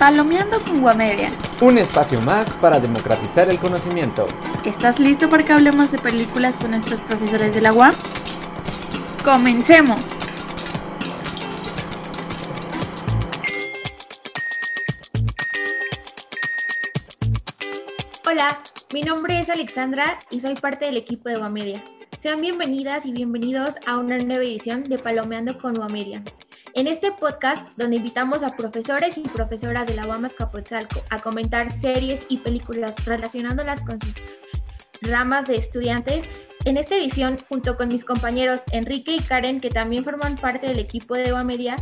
Palomeando con Guamedia. Un espacio más para democratizar el conocimiento. ¿Estás listo para que hablemos de películas con nuestros profesores de la UAM? ¡Comencemos! Hola, mi nombre es Alexandra y soy parte del equipo de Guamedia. Sean bienvenidas y bienvenidos a una nueva edición de Palomeando con Guamedia. En este podcast, donde invitamos a profesores y profesoras de la UAM Azcapotzalco a comentar series y películas relacionándolas con sus ramas de estudiantes, en esta edición, junto con mis compañeros Enrique y Karen, que también forman parte del equipo de Media,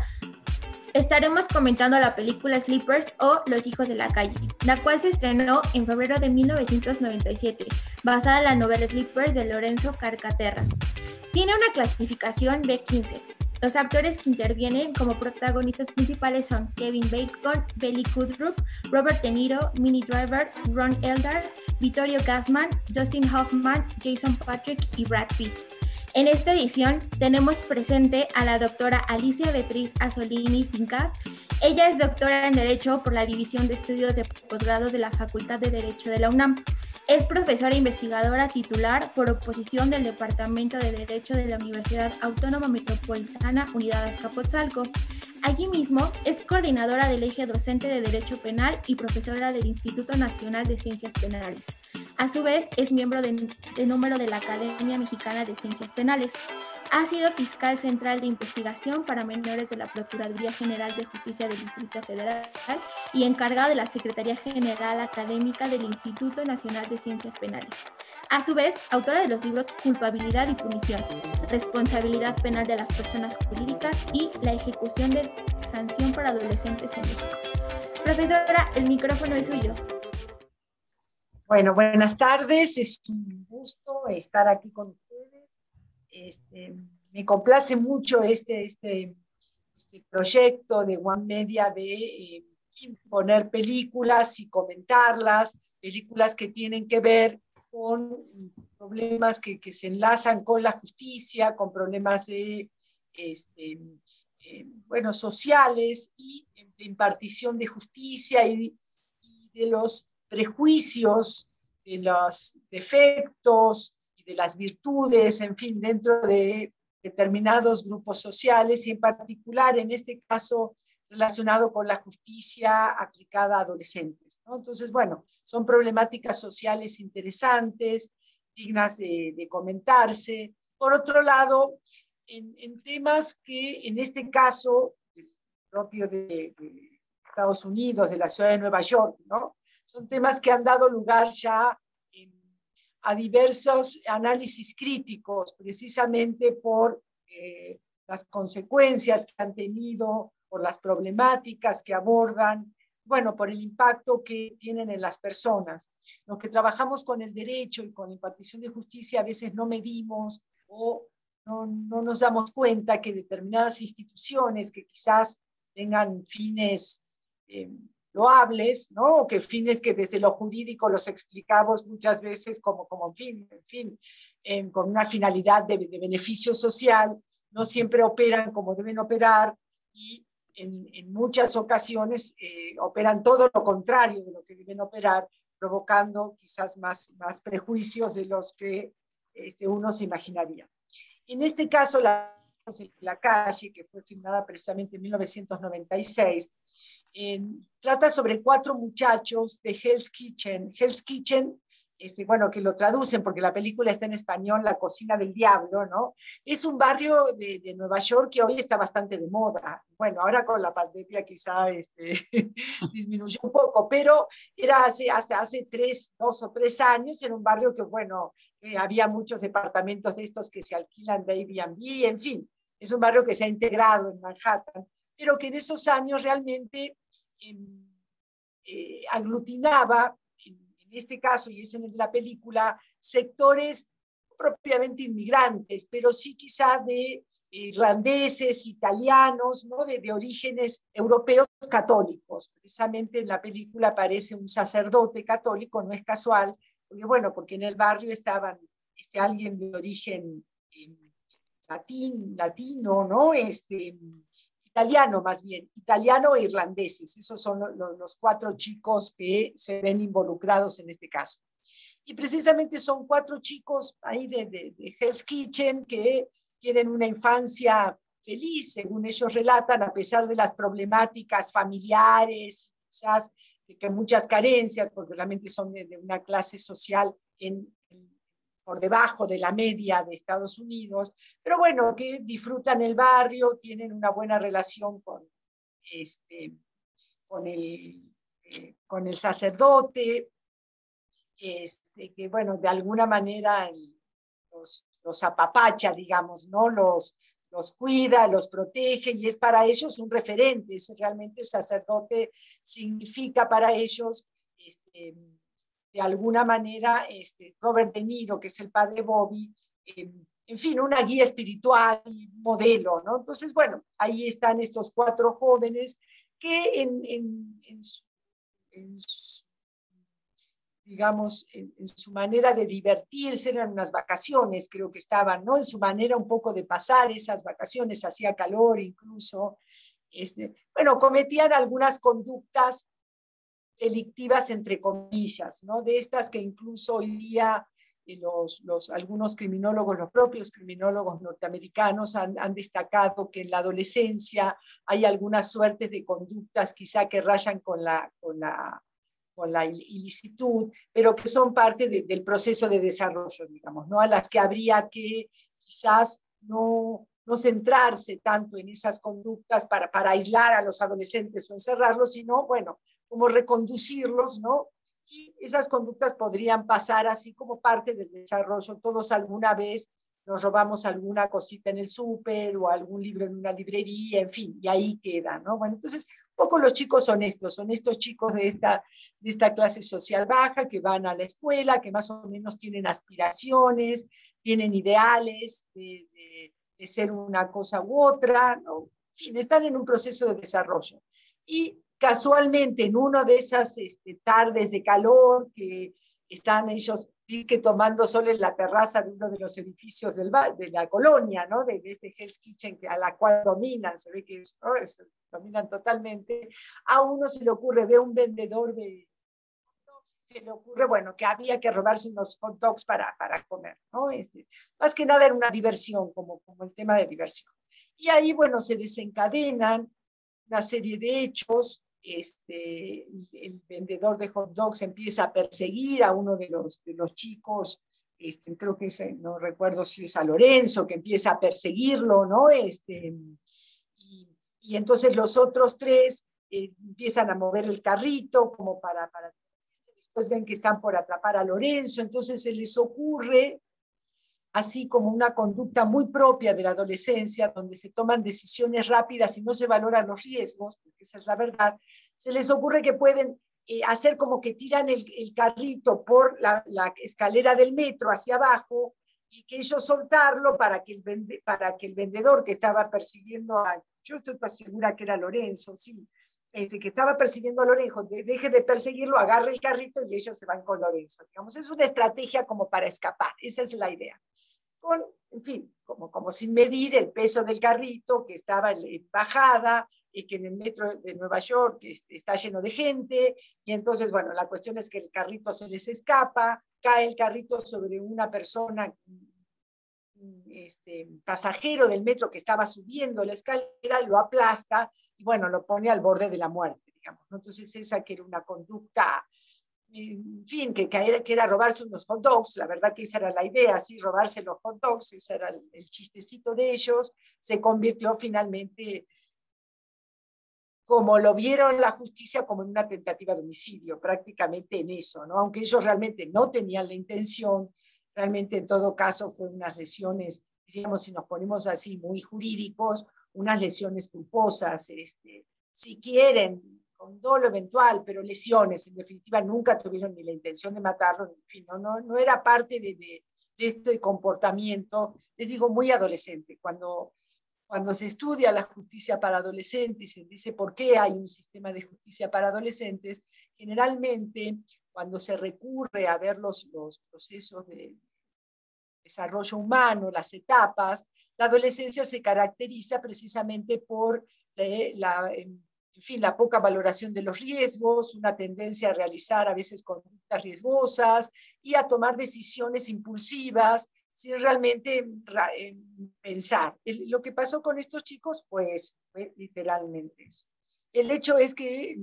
estaremos comentando la película Sleepers o Los hijos de la calle, la cual se estrenó en febrero de 1997, basada en la novela Sleepers de Lorenzo Carcaterra. Tiene una clasificación B15, los actores que intervienen como protagonistas principales son Kevin Bacon, Belly Kudrup, Robert De Niro, Minnie Driver, Ron Eldar, Vittorio Gassman, Justin Hoffman, Jason Patrick y Brad Pitt. En esta edición tenemos presente a la doctora Alicia Beatriz Asolini Fincas. Ella es doctora en Derecho por la División de Estudios de Posgrados de la Facultad de Derecho de la UNAM. Es profesora investigadora titular por oposición del Departamento de Derecho de la Universidad Autónoma Metropolitana Unidad Azcapotzalco. Allí mismo es coordinadora del eje docente de Derecho Penal y profesora del Instituto Nacional de Ciencias Penales. A su vez, es miembro de, de número de la Academia Mexicana de Ciencias Penales. Ha sido fiscal central de investigación para menores de la Procuraduría General de Justicia del Distrito Federal y encargado de la Secretaría General Académica del Instituto Nacional de Ciencias Penales. A su vez, autora de los libros Culpabilidad y Punición, Responsabilidad Penal de las Personas Jurídicas y La Ejecución de Sanción para Adolescentes en México. Profesora, el micrófono es suyo. Bueno, buenas tardes. Es un gusto estar aquí con este, me complace mucho este, este, este, proyecto de One Media de eh, poner películas y comentarlas, películas que tienen que ver con problemas que, se enlazan con la justicia, con problemas de, este, eh, bueno, sociales y de impartición de justicia y de los prejuicios, de los defectos, de las virtudes, en fin, dentro de determinados grupos sociales y en particular en este caso relacionado con la justicia aplicada a adolescentes. Entonces, bueno, son problemáticas sociales interesantes, dignas de, comentarse. Por otro lado, en, temas que en este caso, propio de, de, Estados Unidos, de la ciudad de Nueva York, ¿no? Son temas que han dado lugar ya a diversos análisis críticos, precisamente por eh, las consecuencias que han tenido, por las problemáticas que abordan, bueno, por el impacto que tienen en las personas. Los que trabajamos con el derecho y con la impartición de justicia a veces no medimos o no, no nos damos cuenta que determinadas instituciones que quizás tengan fines eh, loables, ¿no? que fines que desde lo jurídico los explicamos muchas veces como, como fin, en fin, con una finalidad de, beneficio social, no siempre operan como deben operar y en, en muchas ocasiones eh, operan todo lo contrario de lo que deben operar, provocando quizás más, más prejuicios de los que este, uno se imaginaría. En este caso, la, la calle, que fue filmada precisamente en 1996, trata sobre cuatro muchachos de Hell's Kitchen. Hell's Kitchen, este, bueno, que lo traducen porque la película está en español, La cocina del diablo, ¿no? Es un barrio de, de Nueva York que hoy está bastante de moda. Bueno, ahora con la pandemia quizá este, disminuyó un poco, pero era hace, hace, hace tres, dos o tres años, en un barrio que, bueno, eh, había muchos departamentos de estos que se alquilan de Airbnb, en fin, es un barrio que se ha integrado en Manhattan, pero que en esos años realmente eh, aglutinaba, en, este caso y es en la película, sectores propiamente inmigrantes, pero sí quizá de irlandeses, italianos, ¿no? de, de, orígenes europeos católicos. Precisamente en la película aparece un sacerdote católico, no es casual, porque bueno, porque en el barrio estaban este, alguien de origen eh, latín, latino, ¿no? Este, italiano más bien, italiano e irlandeses. Esos son los, cuatro chicos que se ven involucrados en este caso. Y precisamente son cuatro chicos ahí de, de, de Hell's Kitchen que tienen una infancia feliz, según ellos relatan, a pesar de las problemáticas familiares, quizás que muchas carencias, porque realmente son de, una clase social en, por debajo de la media de Estados Unidos, pero bueno, que disfrutan el barrio, tienen una buena relación con, este, con, el, eh, con el sacerdote, este, que bueno, de alguna manera los, los apapacha, digamos, ¿no? Los, los cuida, los protege y es para ellos un referente. Eso realmente sacerdote significa para ellos, este, de alguna manera, este, Robert De Niro, que es el padre Bobby, em, en fin, una guía espiritual, modelo, ¿no? Entonces, bueno, ahí están estos cuatro jóvenes que en su digamos, en, su manera de divertirse, eran unas vacaciones, creo que estaban, ¿no? En su manera un poco de pasar esas vacaciones, hacía calor incluso. Este, bueno, cometían algunas conductas delictivas, entre comillas, ¿no? De estas que incluso hoy día eh, los, los, algunos criminólogos, los propios criminólogos norteamericanos han, han, destacado que en la adolescencia hay algunas suertes de conductas quizá que rayan con la, con la con la ilicitud, pero que son parte del proceso de desarrollo, digamos, ¿no? A las que habría que quizás no, no centrarse tanto en esas conductas para, para aislar a los adolescentes o encerrarlos, sino, bueno, como reconducirlos, ¿no? Y esas conductas podrían pasar así como parte del desarrollo. Todos alguna vez nos robamos alguna cosita en el súper o algún libro en una librería, en fin, y ahí queda, ¿no? Bueno, entonces poco los chicos son estos, son estos chicos de esta, de esta clase social baja que van a la escuela, que más o menos tienen aspiraciones, tienen ideales de, ser una cosa u otra, ¿no? en fin, están en un proceso de desarrollo. Y casualmente en una de esas este, tardes de calor que están ellos que tomando sol en la terraza de uno de los edificios del, de la colonia, ¿no? De, este Hell's Kitchen a la cual dominan, se ve que dominan totalmente. A uno se le ocurre, ve un vendedor de se le ocurre, bueno, que había que robarse unos hot dogs para, para comer, ¿no? Este, más que nada era una diversión, como, como el tema de diversión. Y ahí, bueno, se desencadenan una serie de hechos este, el vendedor de hot dogs empieza a perseguir a uno de los, de los chicos, este, creo que no recuerdo si es a Lorenzo, que empieza a perseguirlo, ¿no? Este, y, y entonces los otros tres eh, empiezan a mover el carrito como para, para... Después ven que están por atrapar a Lorenzo, entonces se les ocurre así como una conducta muy propia de la adolescencia, donde se toman decisiones rápidas y no se valoran los riesgos, porque esa es la verdad, se les ocurre que pueden eh, hacer como que tiran el, carrito por la, escalera del metro hacia abajo y que ellos soltarlo para que, el para que el vendedor que estaba persiguiendo a, yo estoy segura que era Lorenzo, sí, este, que estaba persiguiendo a Lorenzo, deje de perseguirlo, agarre el carrito y ellos se van con Lorenzo. Digamos, es una estrategia como para escapar, esa es la idea con, en fin, como, como sin medir el peso del carrito que estaba en bajada y que en el metro de Nueva York está lleno de gente, y entonces, bueno, la cuestión es que el carrito se les escapa, cae el carrito sobre una persona, este, pasajero del metro que estaba subiendo la escalera, lo aplasta y, bueno, lo pone al borde de la muerte, digamos. Entonces, esa que era una conducta en fin, que, que, era, robarse unos hot dogs, la verdad que esa era la idea, sí, robarse los hot dogs, ese era el, chistecito de ellos, se convirtió finalmente, como lo vieron la justicia, como en una tentativa de homicidio, prácticamente en eso, ¿no? Aunque ellos realmente no tenían la intención, realmente en todo caso fue unas lesiones, diríamos, si nos ponemos así, muy jurídicos, unas lesiones culposas, este, si quieren, con dolo eventual, pero lesiones, en definitiva nunca tuvieron ni la intención de matarlo, en fin, no, no, no era parte de, de, este comportamiento, les digo, muy adolescente. Cuando, cuando se estudia la justicia para adolescentes, se dice por qué hay un sistema de justicia para adolescentes, generalmente cuando se recurre a ver los, los procesos de desarrollo humano, las etapas, la adolescencia se caracteriza precisamente por la, en fin, la poca valoración de los riesgos, una tendencia a realizar a veces conductas riesgosas y a tomar decisiones impulsivas sin realmente eh, pensar. lo que pasó con estos chicos, pues, fue literalmente eso. El hecho es que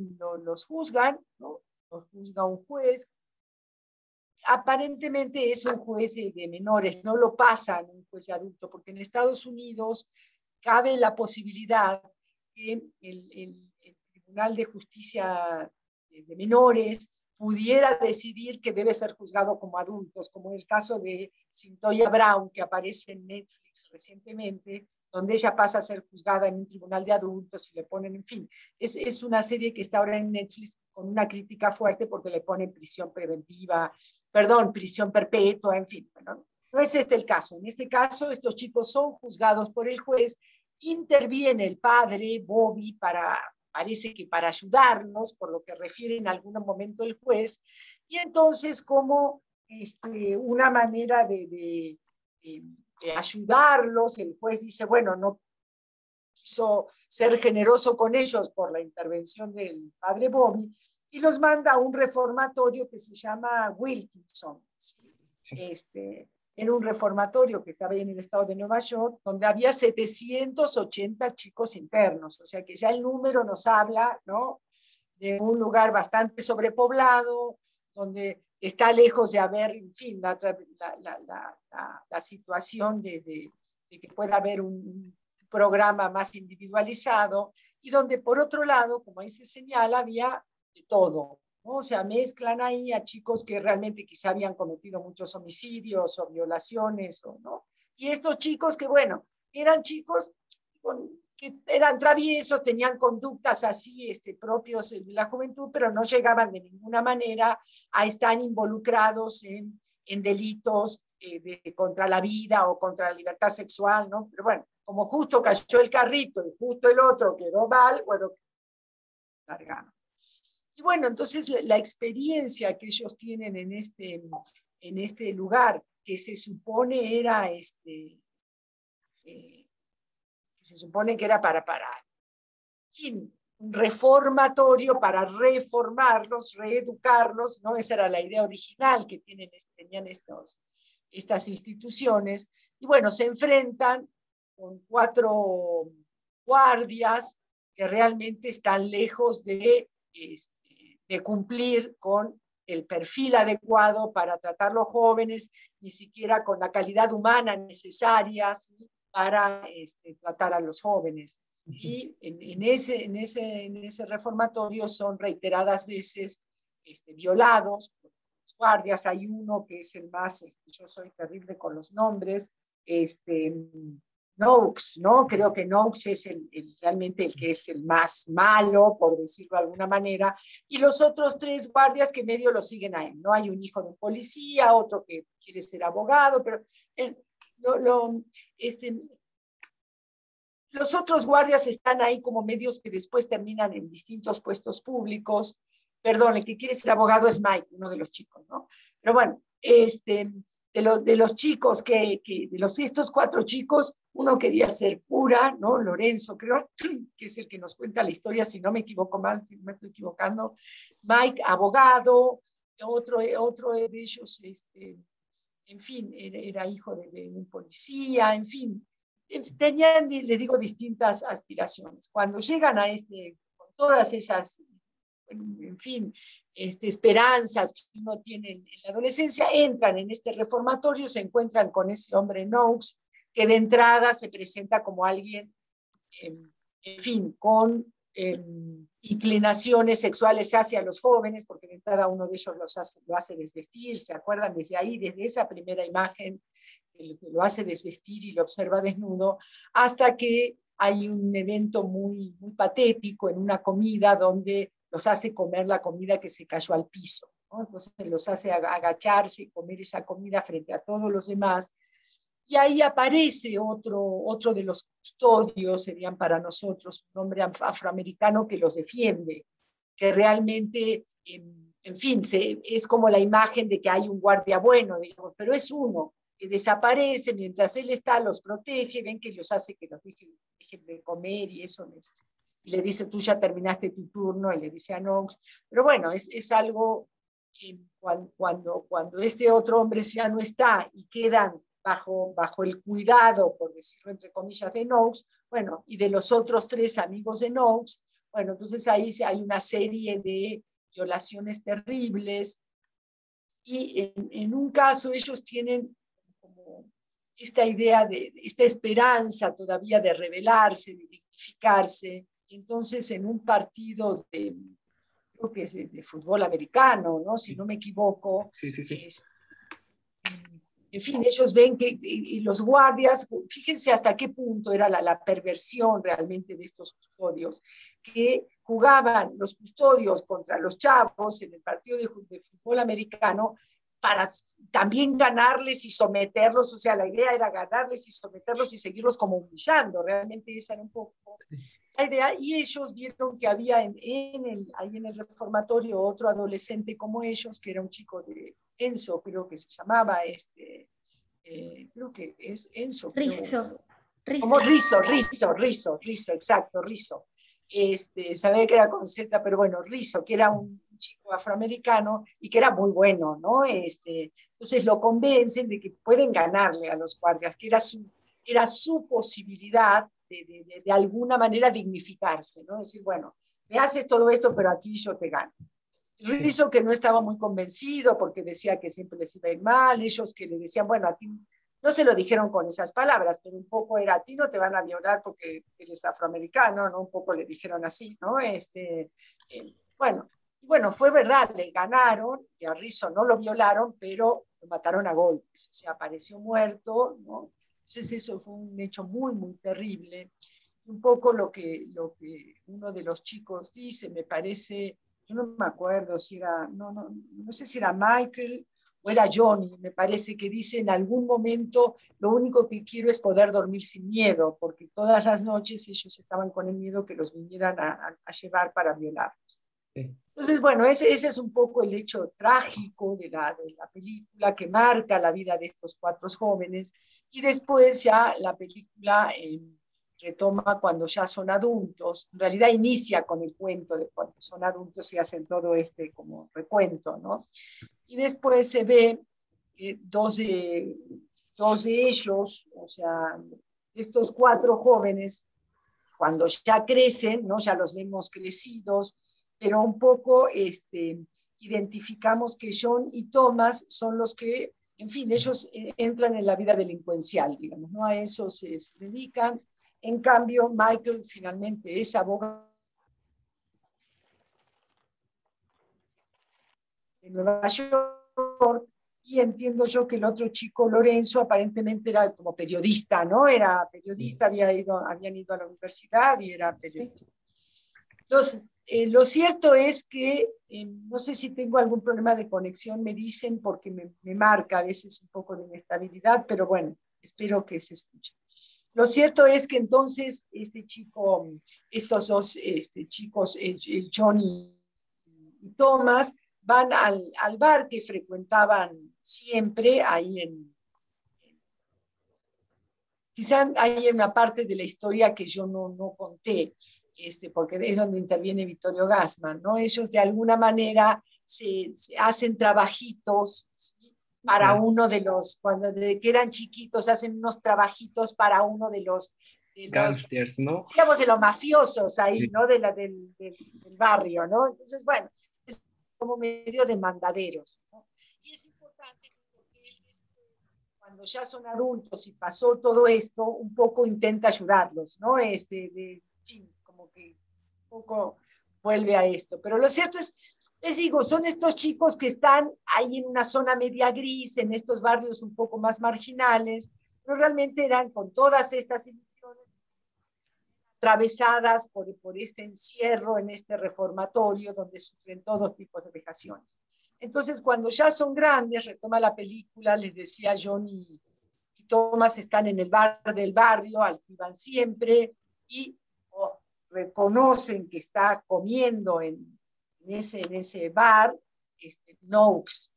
los juzgan, ¿no? los juzga un juez. Aparentemente es un juez de menores, no lo pasan un juez adulto, porque en Estados Unidos cabe la posibilidad que el, Tribunal de Justicia de Menores pudiera decidir que debe ser juzgado como adultos, como en el caso de Cintoya Brown, que aparece en Netflix recientemente, donde ella pasa a ser juzgada en un tribunal de adultos y le ponen, en fin, es, es una serie que está ahora en Netflix con una crítica fuerte porque le ponen prisión preventiva, perdón, prisión perpetua, en fin. Bueno, no es este el caso. En este caso, estos chicos son juzgados por el juez, interviene el padre, Bobby, para, parece que para ayudarnos, por lo que refiere en algún momento el juez, y entonces como este, una manera de, de ayudarlos. El juez dice, bueno, no quiso ser generoso con ellos por la intervención del padre Bobby y los manda a un reformatorio que se llama Wilkinson. Este, era un reformatorio que estaba en el estado de Nueva York, donde había 780 chicos internos, o sea que ya el número nos habla, ¿no? De un lugar bastante sobrepoblado, donde está lejos de haber, en fin, la, la, situación de, que pueda haber un programa más individualizado y donde por otro lado, como ahí se señala, había de todo. O sea, mezclan ahí a chicos que realmente quizá habían cometido muchos homicidios o violaciones, ¿no? Y estos chicos que, bueno, eran chicos que eran traviesos, tenían conductas así este, propios de la juventud, pero no llegaban de ninguna manera a estar involucrados en, delitos eh, contra la vida o contra la libertad sexual, ¿no? Pero bueno, como justo cayó el carrito y justo el otro quedó mal, bueno, largaron. Y bueno, entonces la, experiencia que ellos tienen en este, en este lugar, que se supone era este, eh, se supone que era para, para, fin, un reformatorio para reformarlos, reeducarlos, ¿no? Esa era la idea original que tienen, tenían estos, estas instituciones. Y bueno, se enfrentan con cuatro guardias que realmente están lejos de, este, de cumplir con el perfil adecuado para tratar los jóvenes, ni siquiera con la calidad humana necesaria, para este, tratar a los jóvenes. Y en, ese, en, ese, en ese reformatorio son reiteradas veces este, violados por los guardias. Hay uno que es el más, este, yo soy terrible con los nombres, este, Noakes, ¿no? Creo que Noakes es el, realmente el que es el más malo, por decirlo de alguna manera, y los otros tres guardias que medio lo siguen a él, ¿no? Hay un hijo de un policía, otro que quiere ser abogado, pero lo, este, los otros guardias están ahí como medios que después terminan en distintos puestos públicos. Perdón, el que quiere ser abogado es Mike, uno de los chicos, ¿no? Pero bueno, este, de, los, de los chicos, que, que, de los, estos cuatro chicos, uno quería ser cura, ¿no? Lorenzo, creo, que es el que nos cuenta la historia, si no me equivoco mal, si me estoy equivocando. Mike, abogado, otro, otro de ellos, este, en fin, era, hijo de, un policía, en fin, eh, tenían, les digo, distintas aspiraciones. Cuando llegan a este, con todas esas, en fin, este, esperanzas que uno tiene en, la adolescencia, entran en este reformatorio, se encuentran con ese hombre Noakes, que de entrada se presenta como alguien, em, en fin, con em, inclinaciones sexuales hacia los jóvenes, porque de entrada uno de ellos los hace, lo hace desvestir, ¿se acuerdan? Desde ahí, desde esa primera imagen, lo hace desvestir y lo observa desnudo, hasta que hay un evento muy, muy patético en una comida donde los hace comer la comida que se cayó al piso. Entonces los hace agacharse y comer esa comida frente a todos los demás. Y ahí aparece otro, otro de los custodios, serían para nosotros un hombre afroamericano que los defiende, que realmente, en, en fin, se, es como la imagen de que hay un guardia bueno, digamos, pero es uno que desaparece mientras él está, los protege, ven que los hace que los dejen, de comer y eso les, y le dice, tú ya terminaste tu turno, y le dice a Knox, pero bueno, es, es algo que cuando, cuando, este otro hombre ya no está y quedan bajo, bajo el cuidado, por decirlo entre comillas, de Knox, bueno, y de los otros tres amigos de Knox, bueno, entonces ahí hay una serie de violaciones terribles, y en, en un caso ellos tienen como esta idea de, esta esperanza todavía de rebelarse, de dignificarse, entonces en un partido de, creo que es de, fútbol americano, ¿no? Si no me equivoco, sí, sí, sí. Es, en fin, ellos ven que y, los guardias, fíjense hasta qué punto era la, la, perversión realmente de estos custodios, que jugaban los custodios contra los chavos en el partido de, de fútbol americano para también ganarles y someterlos, o sea, la idea era ganarles y someterlos y seguirlos como humillando, realmente esa era un poco la idea, y ellos vieron que había en, en el, ahí en el reformatorio otro adolescente como ellos, que era un chico de Enzo, creo que se llamaba, este, eh, creo que es Enzo. Rizo. Rizo. Como Rizo, Rizo, Rizo, Rizo, exacto, Rizo. Este, sabía que era con Z, pero bueno, Rizo, que era un chico afroamericano y que era muy bueno, ¿no? Este, entonces lo convencen de que pueden ganarle a los guardias, que era su, era su posibilidad de, de, de, alguna manera dignificarse, ¿no? Decir, bueno, me haces todo esto, pero aquí yo te gano. Rizzo que no estaba muy convencido porque decía que siempre les iba a ir mal, ellos que le decían, bueno, a ti no se lo dijeron con esas palabras, pero un poco era, a ti no te van a violar porque eres afroamericano, ¿no? Un poco le dijeron así, ¿no? Este, eh, bueno, bueno, fue verdad, le ganaron, y a Rizzo no lo violaron, pero lo mataron a golpes, o sea, apareció muerto, ¿no? Entonces eso fue un hecho muy, muy terrible. Un poco lo que, lo que uno de los chicos dice, me parece, yo no me acuerdo si era, no, no, no sé si era Michael o era Johnny, me parece que dice en algún momento, lo único que quiero es poder dormir sin miedo, porque todas las noches ellos estaban con el miedo que los vinieran a, a llevar para violarlos. Sí. Entonces, bueno, ese, es un poco el hecho trágico de la, de la película que marca la vida de estos cuatro jóvenes y después ya la película eh, retoma cuando ya son adultos, en realidad inicia con el cuento de cuando son adultos y hacen todo este como recuento, ¿no? Y después se ve que dos de, dos de ellos, o sea, estos cuatro jóvenes, cuando ya crecen, ¿no? Ya los vemos crecidos, pero un poco este, identificamos que John y Thomas son los que, en fin, ellos eh, entran en la vida delincuencial, digamos, ¿no? A eso se, se dedican. En cambio, Michael finalmente es abogado en Nueva York y entiendo yo que el otro chico, Lorenzo, aparentemente era como periodista, ¿no? Era periodista, había ido, habían ido a la universidad y era periodista. Entonces, eh, lo cierto es que, eh, no sé si tengo algún problema de conexión, me dicen, porque me, marca a veces un poco de inestabilidad, pero bueno, espero que se escuche. Lo cierto es que entonces este chico, estos dos este, chicos, Johnny y Thomas, van al, al, bar que frecuentaban siempre ahí en... Quizá hay una parte de la historia que yo no, no conté este, porque es donde interviene Vittorio Gassman, ¿no? Ellos de alguna manera se, se hacen trabajitos ¿sí? para uno de los, cuando de que eran chiquitos, hacen unos trabajitos para uno de los... De Gangsters, ¿no? Digamos, de los mafiosos ahí, sí. ¿no? De la, del, del, del, barrio, ¿no? Entonces, bueno, es como medio de mandaderos, ¿no? Y es importante porque cuando ya son adultos y pasó todo esto, un poco intenta ayudarlos, ¿no? Este, de, en fin, que un poco vuelve a esto. Pero lo cierto es, les digo, son estos chicos que están ahí en una zona media gris, en estos barrios un poco más marginales, pero realmente eran con todas estas ilusiones atravesadas por, este encierro en este reformatorio donde sufren todos tipos de vejaciones. Entonces, cuando ya son grandes, retoma la película, les decía John y, y Thomas están en el bar del barrio, al que iban siempre, y reconocen que está comiendo en, ese, en ese bar, este,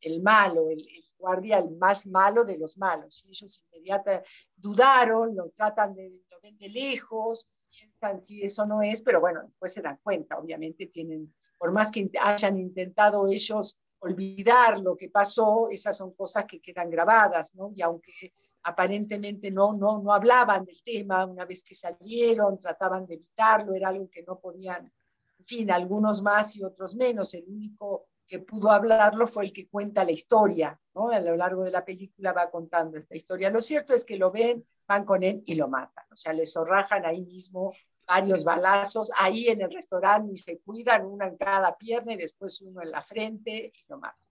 el malo, el, el, guardia, el más malo de los malos. Y ellos inmediatamente dudaron, lo tratan de, lo ven de lejos, piensan si eso no es, pero bueno, después se dan cuenta, obviamente tienen, por más que hayan intentado ellos olvidar lo que pasó, esas son cosas que quedan grabadas, ¿no? Y aunque aparentemente no, no, no hablaban del tema, una vez que salieron, trataban de evitarlo, era algo que no podían, en fin, algunos más y otros menos, el único que pudo hablarlo fue el que cuenta la historia, ¿no? A lo largo de la película va contando esta historia. Lo cierto es que lo ven, van con él y lo matan, o sea, le zorrajan ahí mismo varios balazos, ahí en el restaurante y se cuidan, una en cada pierna y después uno en la frente y lo matan.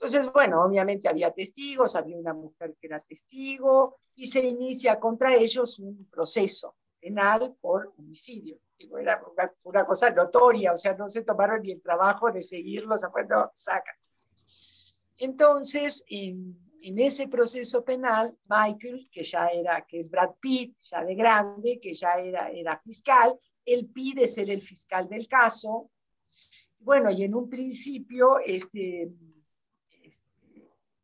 Entonces, bueno, obviamente había testigos, había una mujer que era testigo y se inicia contra ellos un proceso penal por homicidio. Digo, una, cosa notoria, o sea, no se tomaron ni el trabajo de seguirlos, bueno, sacan. Entonces, en, en, ese proceso penal, Michael, que ya era, que es Brad Pitt, ya de grande, que ya era, era fiscal, él pide ser el fiscal del caso. Bueno, y en un principio, este,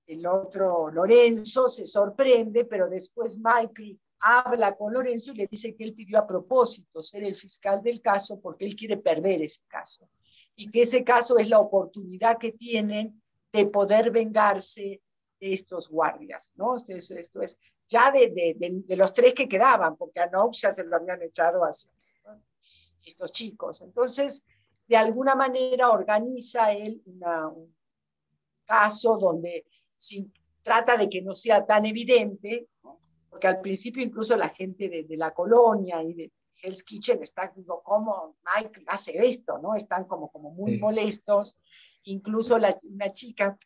el otro, Lorenzo, se sorprende, pero después Michael habla con Lorenzo y le dice que él pidió a propósito ser el fiscal del caso porque él quiere perder ese caso y que ese caso es la oportunidad que tienen de poder vengarse de estos guardias, ¿no? Esto, esto es ya de, de, de, los tres que quedaban, porque a Nox ya se lo habían echado así, estos chicos. Entonces, de alguna manera organiza él un caso donde si trata de que no sea tan evidente, porque al principio incluso la gente de, de, la colonia y de Hell's Kitchen está como, ¿cómo Mike hace esto? ¿no? Están como, como muy sí. molestos. Incluso la, una chica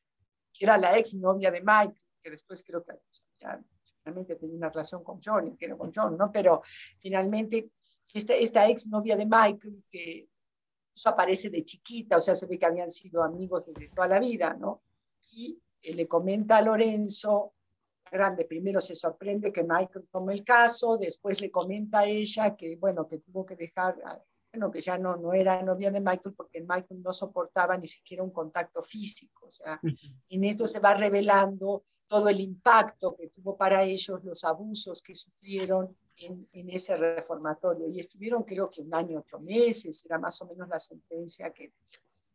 que era la ex novia de Mike, que después creo que ya, finalmente tenía una relación con John, que era con John, ¿no? Pero finalmente esta, esta ex novia de Mike, que eso aparece de chiquita, o sea, se ve que habían sido amigos desde toda la vida, ¿no? Y le comenta a Lorenzo, grande, primero se sorprende que Michael tome el caso, después le comenta a ella que, bueno, que tuvo que dejar, bueno, que ya no, no era novia de Michael porque Michael no soportaba ni siquiera un contacto físico, o sea, en esto se va revelando todo el impacto que tuvo para ellos, los abusos que sufrieron en, en ese reformatorio, y estuvieron creo que un año, ocho meses, era más o menos la sentencia que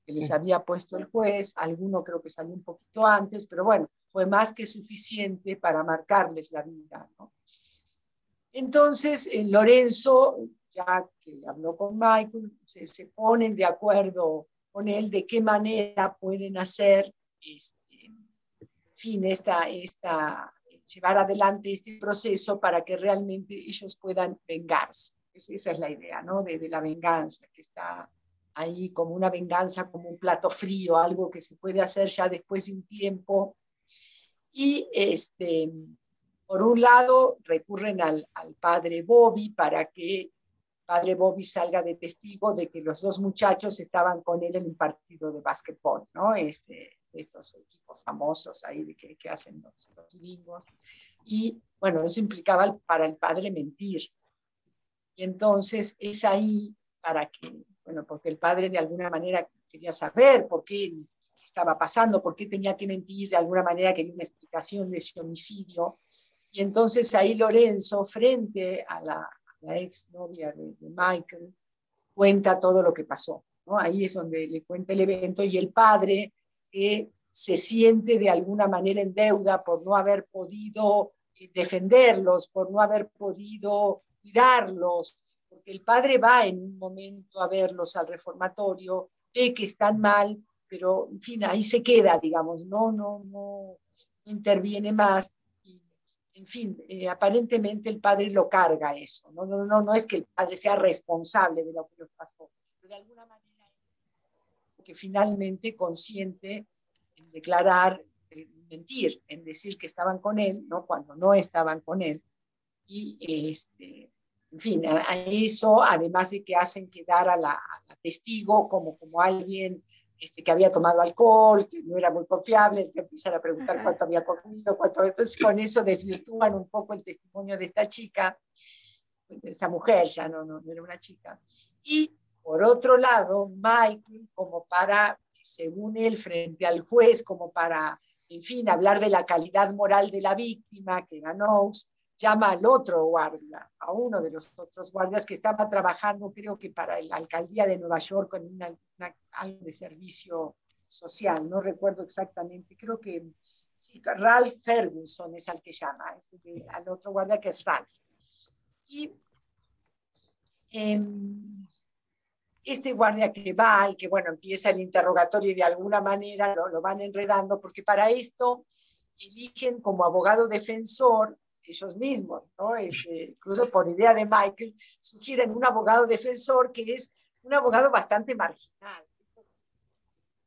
que les había puesto el juez, alguno creo que salió un poquito antes, pero bueno, fue más que suficiente para marcarles la vida. ¿no? Entonces, eh, Lorenzo, ya que habló con Michael, se, se, ponen de acuerdo con él de qué manera pueden hacer, este, en fin, esta, esta, llevar adelante este proceso para que realmente ellos puedan vengarse. Esa es la idea, ¿no? De, de la venganza que está ahí como una venganza, como un plato frío, algo que se puede hacer ya después de un tiempo. Y este, por un lado recurren al, al padre Bobby para que padre Bobby salga de testigo de que los dos muchachos estaban con él en un partido de básquetbol, ¿no? Este, estos equipos famosos ahí de que, que hacen los, los gringos. Y bueno, eso implicaba para el padre mentir. Y entonces es ahí para que bueno, porque el padre de alguna manera quería saber por qué, estaba pasando, por qué tenía que mentir, de alguna manera quería una explicación de ese homicidio. Y entonces ahí Lorenzo, frente a la, a ex de, Michael, cuenta todo lo que pasó. ¿no? Ahí es donde le cuenta el evento y el padre se siente de alguna manera en deuda por no haber podido eh, defenderlos, por no haber podido cuidarlos, porque el padre va en un momento a verlos al reformatorio, ve que están mal, pero en fin, ahí se queda, digamos, no, no, no, no interviene más. Y, en fin, eh, aparentemente el padre lo carga eso, ¿no? No, no, no es que el padre sea responsable de lo que le pasó, pero de alguna manera que finalmente consciente en declarar, en mentir, en decir que estaban con él, ¿no? Cuando no estaban con él. Y este, en fin, a, a eso, además de que hacen quedar a la, a la testigo como, como alguien este, que había tomado alcohol, que no era muy confiable, que empiezan a preguntar cuánto había comido, cuánto, entonces con eso desvirtúan un poco el testimonio de esta chica, de esa mujer, ya no, no, no era una chica. Y por otro lado, Michael, como para, según él, frente al juez, como para, en fin, hablar de la calidad moral de la víctima, que era Knox, llama al otro guardia, a uno de los otros guardias que estaba trabajando, creo que para la alcaldía de Nueva York, con una, algo de servicio social, no recuerdo exactamente, creo que sí, Ralph Ferguson es al que llama, al otro guardia que es Ralph. Y em, este guardia que va y que, bueno, empieza el interrogatorio y de alguna manera lo, lo van enredando, porque para esto eligen como abogado defensor ellos mismos, ¿no? Este, incluso por idea de Michael, sugieren un abogado defensor que es un abogado bastante marginal,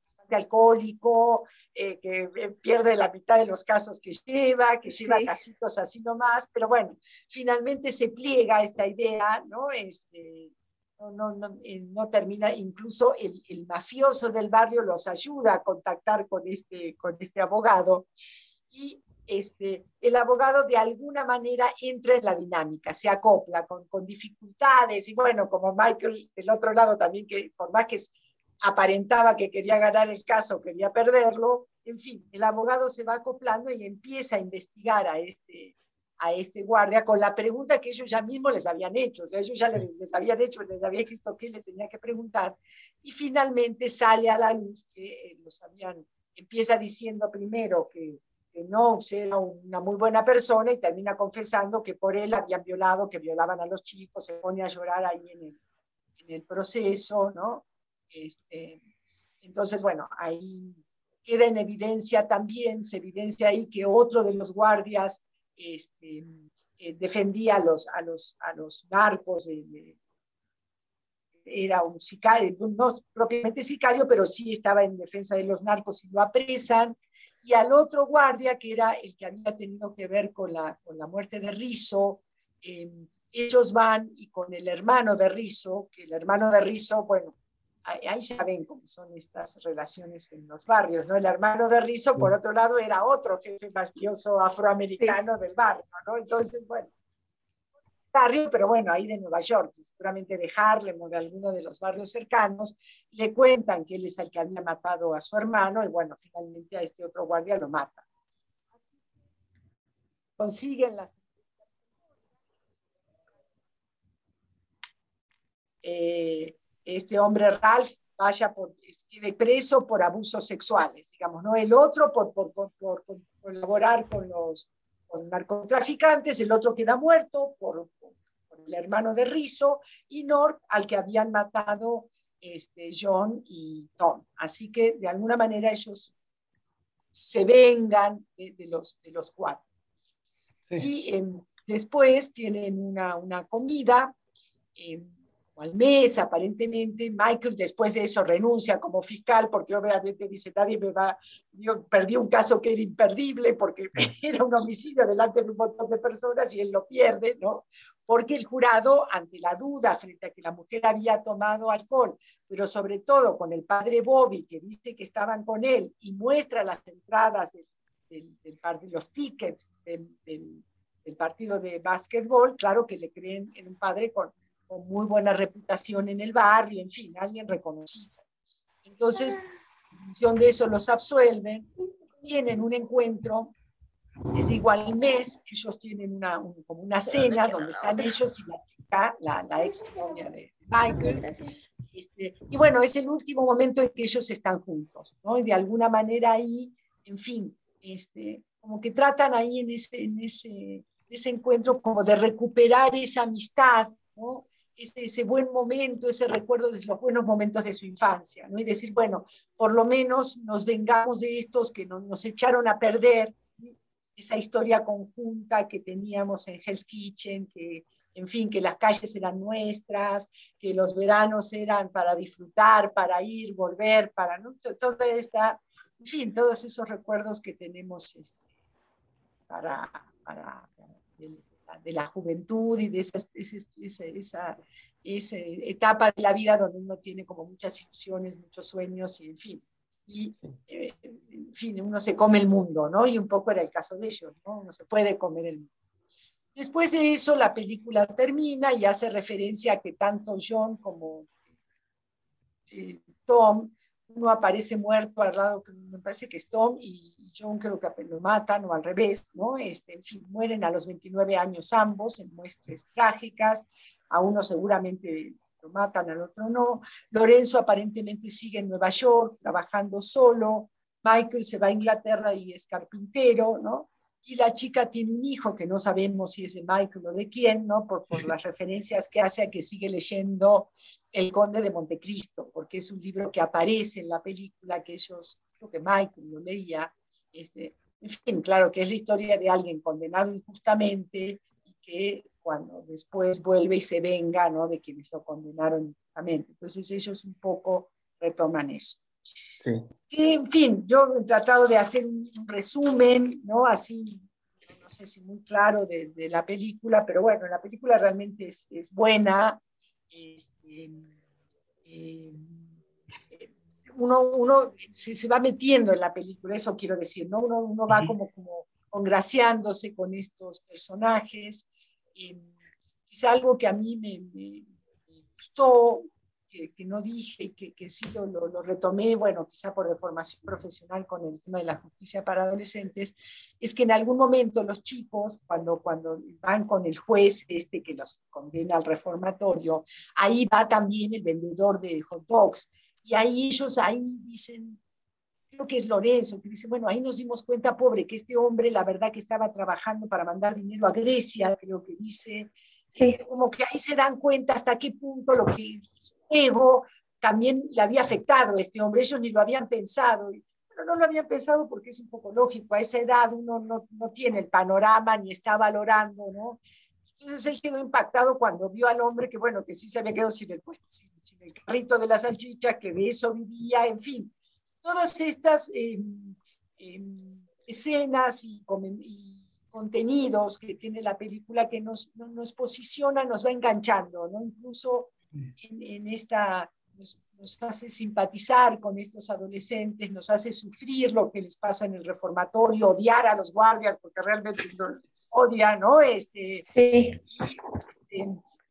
bastante alcohólico, eh, que eh, pierde la mitad de los casos que lleva, que lleva casitos así nomás, pero bueno, finalmente se pliega esta idea, ¿no? Este, no, no, no, eh, no, termina, incluso el, el, mafioso del barrio los ayuda a contactar con este, con este abogado y este, el abogado de alguna manera entra en la dinámica, se acopla con, con, dificultades y bueno, como Michael del otro lado también, que por más que aparentaba que quería ganar el caso, quería perderlo, en fin, el abogado se va acoplando y empieza a investigar a este, a este guardia con la pregunta que ellos ya mismos les habían hecho, o sea, ellos ya les, les habían hecho, les había escrito que les tenía que preguntar, y finalmente sale a la luz que eh, los habían, empieza diciendo primero que no era una muy buena persona y termina confesando que por él habían violado, que violaban a los chicos, se pone a llorar ahí en el, proceso, ¿no? Este, entonces, bueno, ahí queda en evidencia también, se evidencia ahí que otro de los guardias este, eh, defendía a los, a los, a los narcos, era un sicario, no propiamente sicario, pero sí estaba en defensa de los narcos y lo apresan y al otro guardia, que era el que había tenido que ver con la, con la muerte de Rizo, em, ellos van y con el hermano de Rizo, que el hermano de Rizo, bueno, ahí ya ven cómo son estas relaciones en los barrios, ¿no? El hermano de Rizo, por otro lado, era otro jefe mafioso afroamericano del barrio, ¿no? Entonces, bueno, barrio, pero bueno, ahí de Nueva York, seguramente de Harlem o de alguno de los barrios cercanos, le cuentan que él es el que había matado a su hermano y bueno, finalmente a este otro guardia lo mata. Consiguen las... Eh, este hombre Ralph vaya por, quede preso por abusos sexuales, digamos, ¿no? El otro por, por, por, por colaborar con los con narcotraficantes, el otro queda muerto por, el hermano de Rizzo y North al que habían matado este, John y Tom. Así que de alguna manera ellos se vengan de, los, de los cuatro. Y em, después tienen una, una comida. Eh, al mes, aparentemente. Michael después de eso renuncia como fiscal porque obviamente dice, nadie me va, yo perdí un caso que era imperdible porque era un homicidio delante de un montón de personas y él lo pierde, ¿no? Porque el jurado, ante la duda frente a que la mujer había tomado alcohol, pero sobre todo con el padre Bobby, que dice que estaban con él y muestra las entradas del, del, del los tickets del partido de básquetbol, claro que le creen en un padre con con muy buena reputación en el barrio, en fin, alguien reconocido. Entonces, en función de eso los absuelven, tienen un encuentro, es igual mes, ellos tienen una, como una cena donde están ellos y la chica, la, la ex novia de Michael. Este, y bueno, es el último momento en que ellos están juntos, ¿no? Y de alguna manera ahí, en fin, este, como que tratan ahí en ese, en ese, ese encuentro como de recuperar esa amistad, ¿no? Ese, ese, buen momento, ese recuerdo de los buenos momentos de su infancia, ¿no? Y decir, bueno, por lo menos nos vengamos de estos que no, nos echaron a perder, esa historia conjunta que teníamos en Hell's Kitchen, que, en fin, que las calles eran nuestras, que los veranos eran para disfrutar, para ir, volver, para, ¿no? Toda esta, en fin, todos esos recuerdos que tenemos este, para, para, de la juventud y de esa, esa, esa, etapa de la vida donde uno tiene como muchas ilusiones, muchos sueños y en fin. Y eh, en fin, uno se come el mundo, ¿no? Y un poco era el caso de ellos, ¿no? Uno se puede comer el mundo. Después de eso, la película termina y hace referencia a que tanto John como eh, Tom uno aparece muerto al lado, me parece que es Tom, y, John creo que lo matan, o al revés, ¿no? Este, en fin, mueren a los 29 años ambos en muestras trágicas, a uno seguramente lo matan, al otro no. Lorenzo aparentemente sigue en Nueva York trabajando solo, Michael se va a Inglaterra y es carpintero, ¿no? Y la chica tiene un hijo que no sabemos si es de Michael o de quién, ¿no? Por, por las referencias que hace a que sigue leyendo El Conde de Montecristo, porque es un libro que aparece en la película que ellos, creo que Michael lo leía. Este, en fin, claro que es la historia de alguien condenado injustamente y que cuando después vuelve y se venga, ¿no? De quienes lo condenaron injustamente. Entonces ellos un poco retoman eso. Que, en fin, yo he tratado de hacer un, resumen, ¿no? Así, no sé si muy claro de, la película, pero bueno, la película realmente es, es buena. Este, eh, uno, uno se, se, va metiendo en la película, eso quiero decir, ¿no? Uno, uno va como, como congraciándose con estos personajes. Eh, quizá algo que a mí me, me, me gustó que, no dije y que, que sí lo, lo, retomé, bueno, quizá por deformación profesional con el tema de la justicia para adolescentes, es que en algún momento los chicos, cuando, cuando van con el juez este que los condena al reformatorio, ahí va también el vendedor de hot dogs. Y ahí ellos ahí dicen, creo que es Lorenzo, que dice, bueno, ahí nos dimos cuenta, pobre, que este hombre, la verdad que estaba trabajando para mandar dinero a Grecia, creo que dice, como que ahí se dan cuenta hasta qué punto lo que ego también le había afectado a este hombre, ellos ni lo habían pensado. Pero no lo habían pensado porque es un poco lógico, a esa edad uno no, no tiene el panorama ni está valorando, ¿no? Entonces él quedó impactado cuando vio al hombre que, bueno, que sí se había quedado sin el, pues, sin, el carrito de la salchicha, que de eso vivía, en fin. Todas estas em, em, escenas y, y, contenidos que tiene la película que nos, nos posiciona, nos va enganchando, ¿no? Incluso en, esta, nos, hace simpatizar con estos adolescentes, nos hace sufrir lo que les pasa en el reformatorio, odiar a los guardias, porque realmente no, odian, ¿no? Este, sí. Este,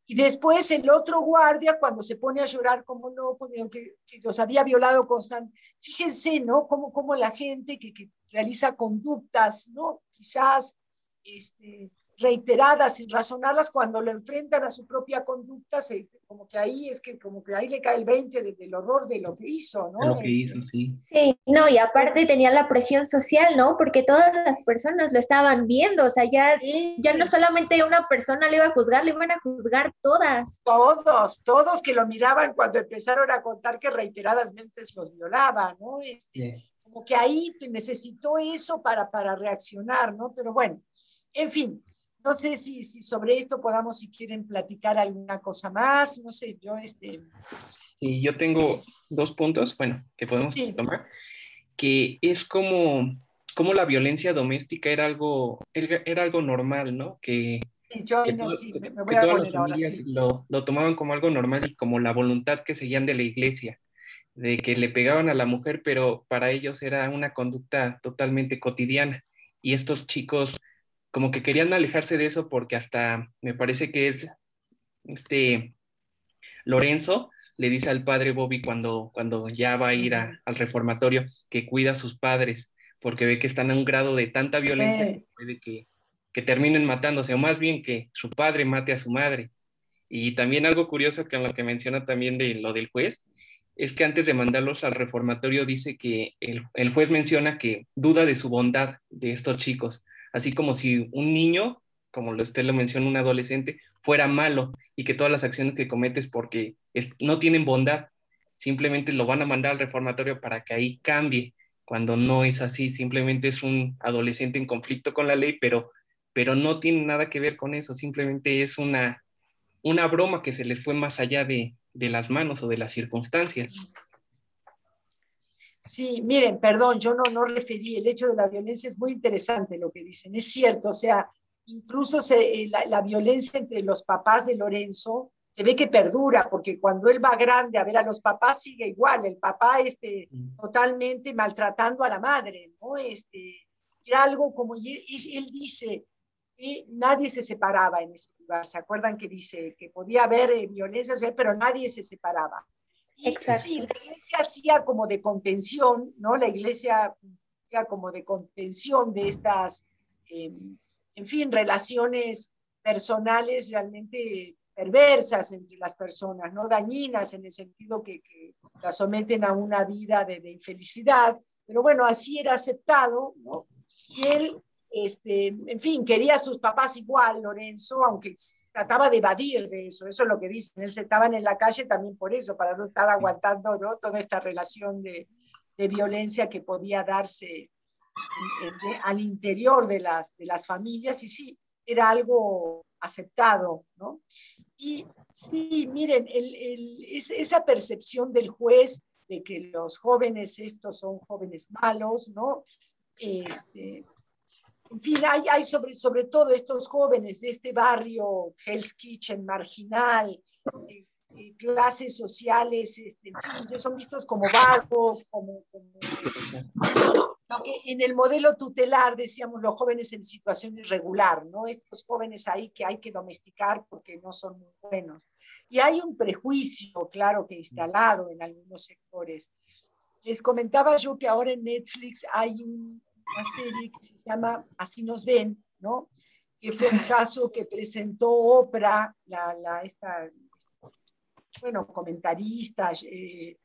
y, después el otro guardia, cuando se pone a llorar como loco, que, que los había violado constantemente. Fíjense, ¿no? Cómo, cómo la gente que, que, realiza conductas, ¿no? Quizás este, reiteradas, sin razonarlas, cuando lo enfrentan a su propia conducta, se, como que ahí es que como que ahí le cae el 20 del horror de lo que hizo, ¿no? De lo que hizo, este, sí. Sí, no, y aparte tenía la presión social, ¿no? Porque todas las personas lo estaban viendo, o sea, ya, ya no solamente una persona le iba a juzgar, le iban a juzgar todas. Todos, todos que lo miraban cuando empezaron a contar que reiteradas veces los violaba, ¿no? Este, Como que ahí necesitó eso para, para reaccionar, ¿no? Pero bueno, en fin, no sé si, si, sobre esto podamos, si quieren, platicar alguna cosa más. No sé, yo este... Y yo tengo dos puntos, bueno, que podemos tomar, que es como, como la violencia doméstica era algo, era algo normal, ¿no? Que, yo no, sí, me, voy a poner ahora sí. Lo, lo tomaban como algo normal y como la voluntad que seguían de la iglesia, de que le pegaban a la mujer, pero para ellos era una conducta totalmente cotidiana. Y estos chicos como que querían alejarse de eso porque hasta me parece que es este Lorenzo le dice al padre Bobby cuando, cuando ya va a ir al reformatorio que cuida a sus padres porque ve que están a un grado de tanta violencia que puede que, que terminen matándose o más bien que su padre mate a su madre. Y también algo curioso que en lo que menciona también de lo del juez, es que antes de mandarlos al reformatorio dice que el, el, juez menciona que duda de su bondad de estos chicos, así como si un niño, como usted lo menciona, un adolescente, fuera malo y que todas las acciones que cometes porque no tienen bondad, simplemente lo van a mandar al reformatorio para que ahí cambie, cuando no es así, simplemente es un adolescente en conflicto con la ley, pero, pero no tiene nada que ver con eso, simplemente es una, una broma que se les fue más allá de, de las manos o de las circunstancias. Sí, miren, perdón, yo no, no referí, el hecho de la violencia es muy interesante lo que dicen, es cierto, o sea, incluso se, eh, la, violencia entre los papás de Lorenzo se ve que perdura, porque cuando él va grande a ver a los papás sigue igual, el papá este, mm. totalmente maltratando a la madre, ¿no? Este, era algo como, él, él dice, que nadie se separaba en ese lugar, ¿se acuerdan que dice que podía haber eh, violencia, pero nadie se separaba? Sí, la iglesia hacía como de contención, ¿no? La iglesia hacía como de contención de estas, em, en fin, relaciones personales realmente perversas entre las personas, no dañinas en el sentido que, que las someten a una vida de, de, infelicidad, pero bueno, así era aceptado, ¿no? Y él este, en fin, quería a sus papás igual, Lorenzo, aunque trataba de evadir de eso, eso es lo que dicen, él se estaban en la calle también por eso, para no estar aguantando ¿no? toda esta relación de, de violencia que podía darse al interior de las, de las familias, y sí, era algo aceptado, ¿no? Y sí, miren, el, el, esa percepción del juez de que los jóvenes estos son jóvenes malos, ¿no? Este, en fin, hay, hay sobre, sobre todo estos jóvenes de este barrio Hell's Kitchen marginal, eh, eh, clases sociales, este, en fin, son vistos como vagos, como, como en el modelo tutelar decíamos los jóvenes en situación irregular, ¿no? Estos jóvenes ahí que hay que domesticar porque no son muy buenos. Y hay un prejuicio, claro, que instalado en algunos sectores. Les comentaba yo que ahora en Netflix hay un, una serie que se llama Así nos ven, ¿no? Que fue un caso que presentó Oprah, la, la esta, bueno, comentarista, eh,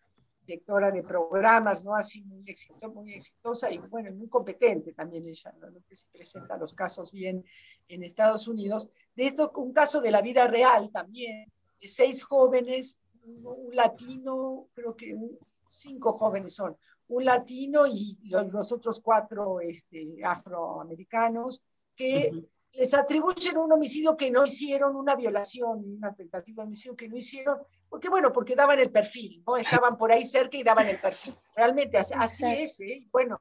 directora de programas, ¿no? Así muy, exitosa, muy exitosa y, bueno, muy competente también ella, ¿no? Que se presenta los casos bien en Estados Unidos. De esto, un caso de la vida real también, de seis jóvenes, un, un latino, creo que un, cinco jóvenes son, un latino y los, los otros cuatro este, afroamericanos, que uh -huh. les atribuyen un homicidio que no hicieron, una violación, una tentativa de homicidio que no hicieron, porque bueno, porque daban el perfil, ¿no? Estaban por ahí cerca y daban el perfil. Realmente así, así es, ¿eh? Bueno,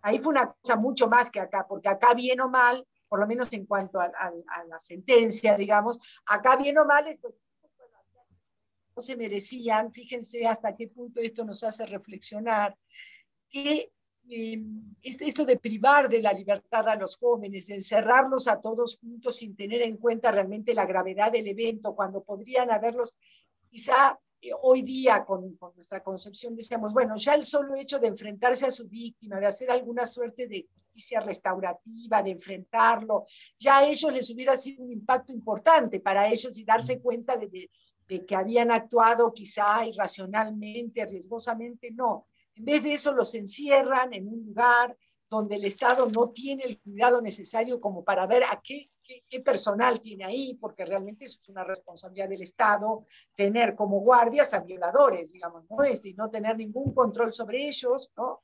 ahí fue una cosa mucho más que acá, porque acá bien o mal, por lo menos en cuanto a, a, a la sentencia, digamos, acá bien o mal, no se merecían, fíjense hasta qué punto esto nos hace reflexionar, que eh, esto de privar de la libertad a los jóvenes, de encerrarlos a todos juntos sin tener en cuenta realmente la gravedad del evento, cuando podrían haberlos, quizá eh, hoy día con, con, nuestra concepción decíamos, bueno, ya el solo hecho de enfrentarse a su víctima, de hacer alguna suerte de justicia restaurativa, de enfrentarlo, ya a ellos les hubiera sido un impacto importante para ellos y darse cuenta de, de de que habían actuado quizá irracionalmente, riesgosamente, no. En vez de eso los encierran en un lugar donde el Estado no tiene el cuidado necesario como para ver a qué, qué, qué personal tiene ahí, porque realmente es una responsabilidad del Estado tener como guardias a violadores, digamos, ¿no? Este, y no tener ningún control sobre ellos, ¿no?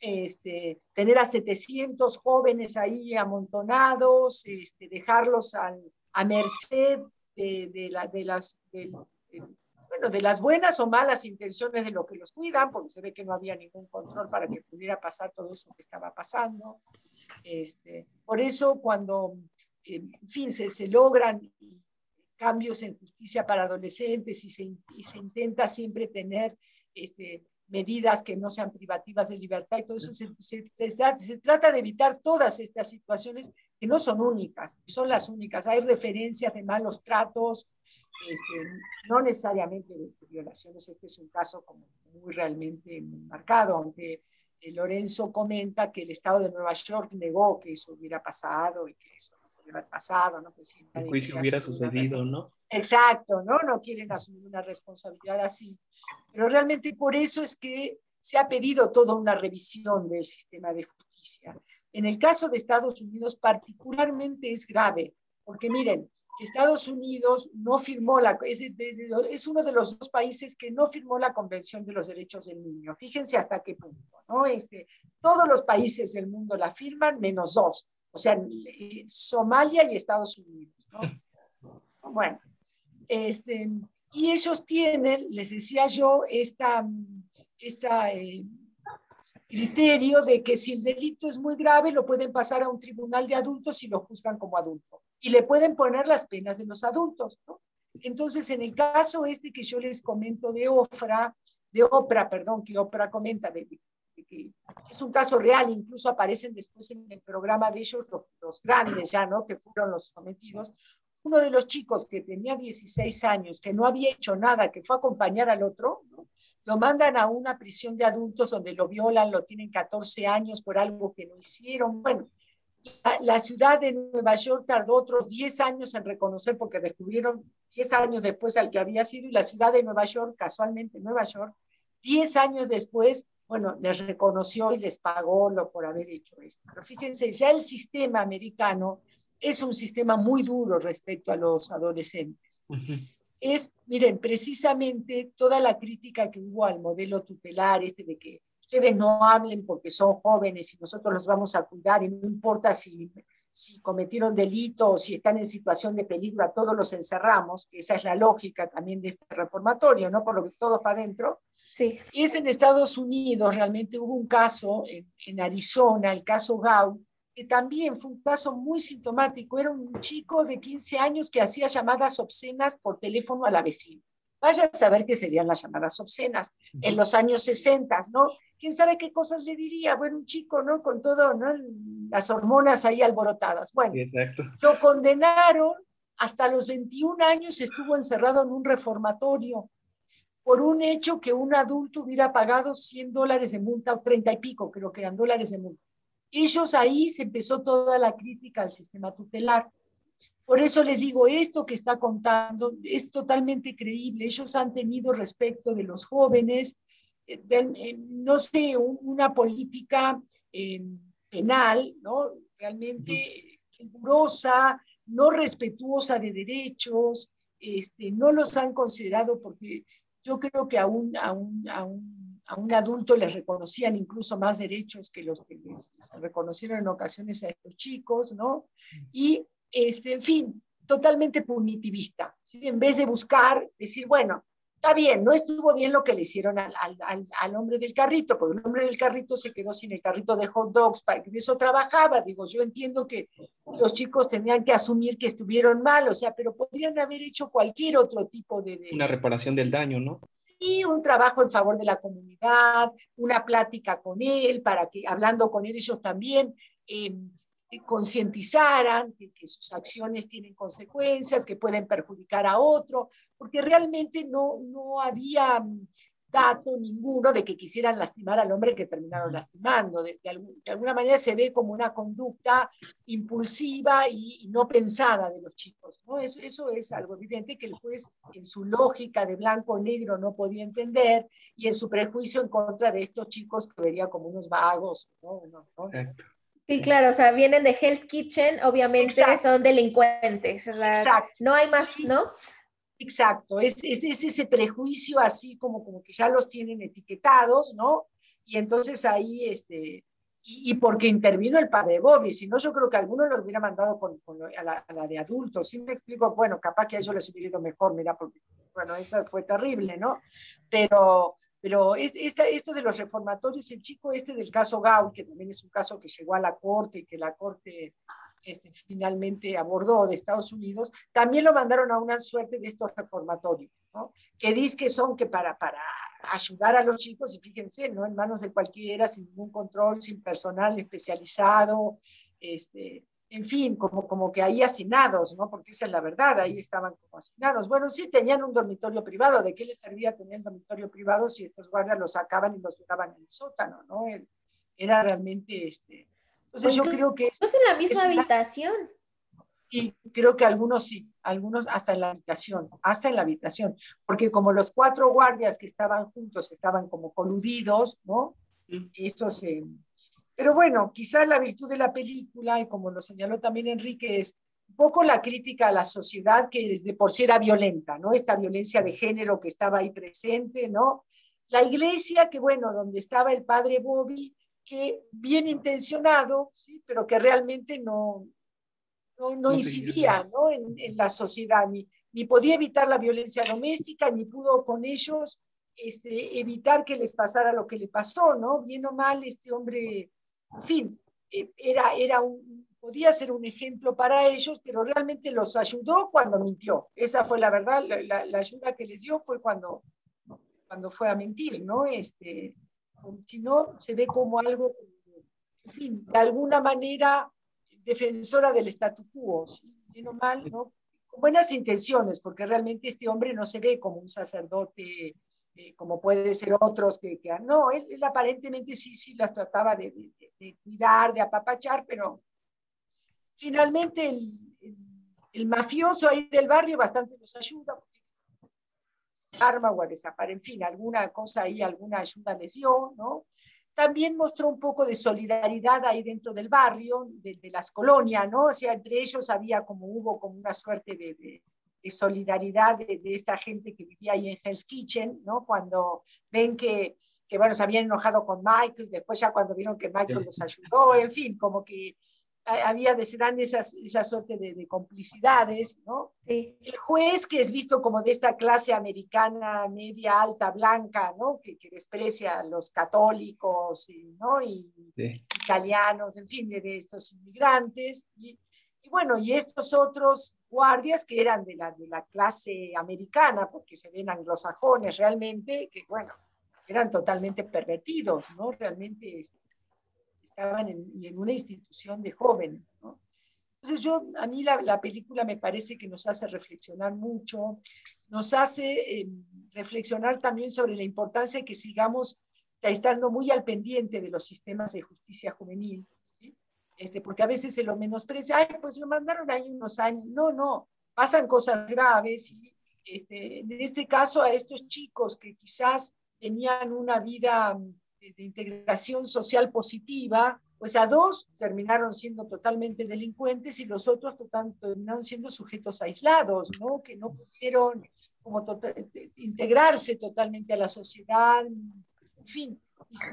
Este, tener a 700 jóvenes ahí amontonados, este, dejarlos al, a merced de, de, la, de las, buenas o malas intenciones de lo que los cuidan, porque se ve que no había ningún control para que pudiera pasar todo eso que estaba pasando. Este, por eso cuando, en fin, se, logran cambios en justicia para adolescentes y se, intenta siempre tener este, medidas que no sean privativas de libertad y todo eso, se trata de evitar todas estas situaciones que no son únicas, son las únicas. Hay referencias de malos tratos, este, no necesariamente de violaciones. Este es un caso como muy realmente marcado, aunque eh, Lorenzo comenta que el Estado de Nueva York negó que eso hubiera pasado y que eso no haber pasado, ¿no? Pues, el juicio hubiera sucedido, ¿no? Exacto, ¿no? No quieren asumir una responsabilidad así. Pero realmente por eso es que se ha pedido toda una revisión del sistema de justicia. En el caso de Estados Unidos particularmente es grave, porque miren, Estados Unidos no firmó la, es, es, uno de los dos países que no firmó la Convención de los Derechos del Niño. Fíjense hasta qué punto, ¿no? Este, todos los países del mundo la firman, menos dos, o sea, Somalia y Estados Unidos, ¿no? Bueno, este, y ellos tienen, les decía yo, esta, esta eh, criterio de que si el delito es muy grave, lo pueden pasar a un tribunal de adultos y lo juzgan como adulto. Y le pueden poner las penas de los adultos. Entonces, en el caso este que yo les comento de Ofra, de Oprah, perdón, que Oprah comenta, de que es un caso real, incluso aparecen después en el programa de ellos los, los grandes ya, ¿no? Que fueron los sometidos. Uno de los chicos que tenía 16 años, que no había hecho nada, que fue a acompañar al otro, lo mandan a una prisión de adultos donde lo violan, lo tienen 14 años por algo que no hicieron. Bueno, la, ciudad de Nueva York tardó otros 10 años en reconocer porque descubrieron 10 años después al que había sido y la ciudad de Nueva York, casualmente Nueva York, 10 años después, bueno, les reconoció y les pagó lo por haber hecho esto. Pero fíjense, ya el sistema americano es un sistema muy duro respecto a los adolescentes. Es, miren, precisamente toda la crítica que hubo al modelo tutelar, este de que ustedes no hablen porque son jóvenes y nosotros los vamos a cuidar y no importa si, si cometieron delito o si están en situación de peligro, a todos los encerramos, que esa es la lógica también de este reformatorio, ¿no? Por lo que todo para adentro. Sí. Y es en Estados Unidos, realmente hubo un caso en, en Arizona, el caso Gau, que también fue un caso muy sintomático. Era un chico de 15 años que hacía llamadas obscenas por teléfono a la vecina. Vaya a saber qué serían las llamadas obscenas en los años 60, ¿no? ¿Quién sabe qué cosas le diría? Bueno, un chico, ¿no? Con todo, ¿no? Las hormonas ahí alborotadas. Bueno, lo condenaron hasta los 21 años, estuvo encerrado en un reformatorio por un hecho que un adulto hubiera pagado 100 dólares de multa o 30 y pico, creo que eran dólares de multa. Ellos ahí se empezó toda la crítica al sistema tutelar. Por eso les digo, esto que está contando es totalmente creíble. Ellos han tenido respecto de los jóvenes, eh, eh, no sé, una política eh, penal, ¿no? Realmente rigurosa, no respetuosa de derechos, este, no los han considerado porque yo creo que a un adulto les reconocían incluso más derechos que los que les, reconocieron en ocasiones a estos chicos, ¿no? Y, este, en fin, totalmente punitivista, ¿sí? En vez de buscar, decir, bueno, está bien, no estuvo bien lo que le hicieron al, al, al, hombre del carrito, porque el hombre del carrito se quedó sin el carrito de hot dogs, para que eso trabajaba. Digo, yo entiendo que los chicos tenían que asumir que estuvieron mal, o sea, pero podrían haber hecho cualquier otro tipo de... de... Una reparación del daño, ¿no? Y un trabajo en favor de la comunidad, una plática con él para que, hablando con él, ellos también eh, concientizaran que, que, sus acciones tienen consecuencias, que pueden perjudicar a otro, porque realmente no, no había dato ninguno de que quisieran lastimar al hombre que terminaron lastimando. De, alguna manera se ve como una conducta impulsiva y, no pensada de los chicos. ¿no? Eso, eso, es algo evidente que el juez en su lógica de blanco-negro no podía entender y en su prejuicio en contra de estos chicos que vería como unos vagos. ¿no? Sí, claro, o sea, vienen de Hell's Kitchen, obviamente son delincuentes. Exacto. No hay más, ¿no? Exacto, es, es, ese prejuicio así como, como que ya los tienen etiquetados, ¿no? Y entonces ahí, este, y, porque intervino el padre Bobby, si no yo creo que alguno lo hubiera mandado con, a, la, de adultos, si me explico, bueno, capaz que a ellos les hubiera ido mejor, mira, porque, bueno, esto fue terrible, ¿no? Pero, pero es, esta, esto de los reformatorios, el chico este del caso Gaul, que también es un caso que llegó a la corte y que la corte este, finalmente abordó de Estados Unidos, también lo mandaron a una suerte de estos reformatorios, ¿no? que dice que son que para, para ayudar a los chicos, y fíjense, ¿no? en manos de cualquiera, sin ningún control, sin personal especializado, este, en fin, como, como que ahí asignados, ¿no? Porque esa es la verdad, ahí estaban como asignados. Bueno, sí tenían un dormitorio privado, ¿de qué les servía tener un dormitorio privado si estos guardias los sacaban y los dejaban en el sótano, ¿no? Era realmente, este, entonces yo creo que... ¿No es en la misma habitación? Sí, creo que algunos sí, algunos hasta en la habitación, hasta en la habitación, porque como los cuatro guardias que estaban juntos estaban como coludidos, ¿no? Esto se... Pero bueno, quizás la virtud de la película, y como lo señaló también Enrique, es un poco la crítica a la sociedad que desde por sí era violenta, ¿no? Esta violencia de género que estaba ahí presente, ¿no? La iglesia, que bueno, donde estaba el padre Bobby, que bien intencionado, ¿sí? pero que realmente no, no, incidía ¿no? En, la sociedad, ni, ni podía evitar la violencia doméstica, ni pudo con ellos este, evitar que les pasara lo que le pasó, ¿no? Bien o mal, este hombre, en fin, eh, era, era un, podía ser un ejemplo para ellos, pero realmente los ayudó cuando mintió. Esa fue la verdad, la, la ayuda que les dio fue cuando, cuando fue a mentir, ¿no? Este, si no, se ve como algo, en fin, de alguna manera defensora del statu quo, bien o mal, ¿no? buenas intenciones, porque realmente este hombre no se ve como un sacerdote eh, como puede ser otros que, que no, él, aparentemente sí, sí las trataba de, de, cuidar, de apapachar, pero finalmente el, el, mafioso ahí del barrio bastante nos ayuda, arma o a desaparecer, en fin, alguna cosa ahí, alguna ayuda les dio, ¿no? También mostró un poco de solidaridad ahí dentro del barrio, de, de las colonias, ¿no? O sea, entre ellos había como, hubo como una suerte de, de solidaridad de, esta gente que vivía ahí en Hell's Kitchen, ¿no? Cuando ven que, que, bueno, se habían enojado con Michael, después ya cuando vieron que Michael los ayudó, en fin, como que había, se dan esas, esa suerte de, complicidades, ¿no? El juez, que es visto como de esta clase americana media alta, blanca, ¿no? Que, que desprecia a los católicos, ¿no? Y italianos, en fin, de, estos inmigrantes. Y, y bueno, y estos otros guardias que eran de la, de la clase americana, porque se ven anglosajones realmente, que bueno, eran totalmente pervertidos, ¿no? Realmente estaban en, en una institución de jóvenes, ¿no? Entonces yo, a mí la, la, película me parece que nos hace reflexionar mucho, nos hace eh, reflexionar también sobre la importancia de que sigamos estando muy al pendiente de los sistemas de justicia juvenil, ¿sí? este, porque a veces se lo menosprecia, ay, pues lo mandaron ahí unos años. No, no, pasan cosas graves y este, en este caso a estos chicos que quizás tenían una vida de, integración social positiva, pues a dos terminaron siendo totalmente delincuentes y los otros total, terminaron siendo sujetos aislados, ¿no? Que no pudieron como tota-, integrarse totalmente a la sociedad, en fin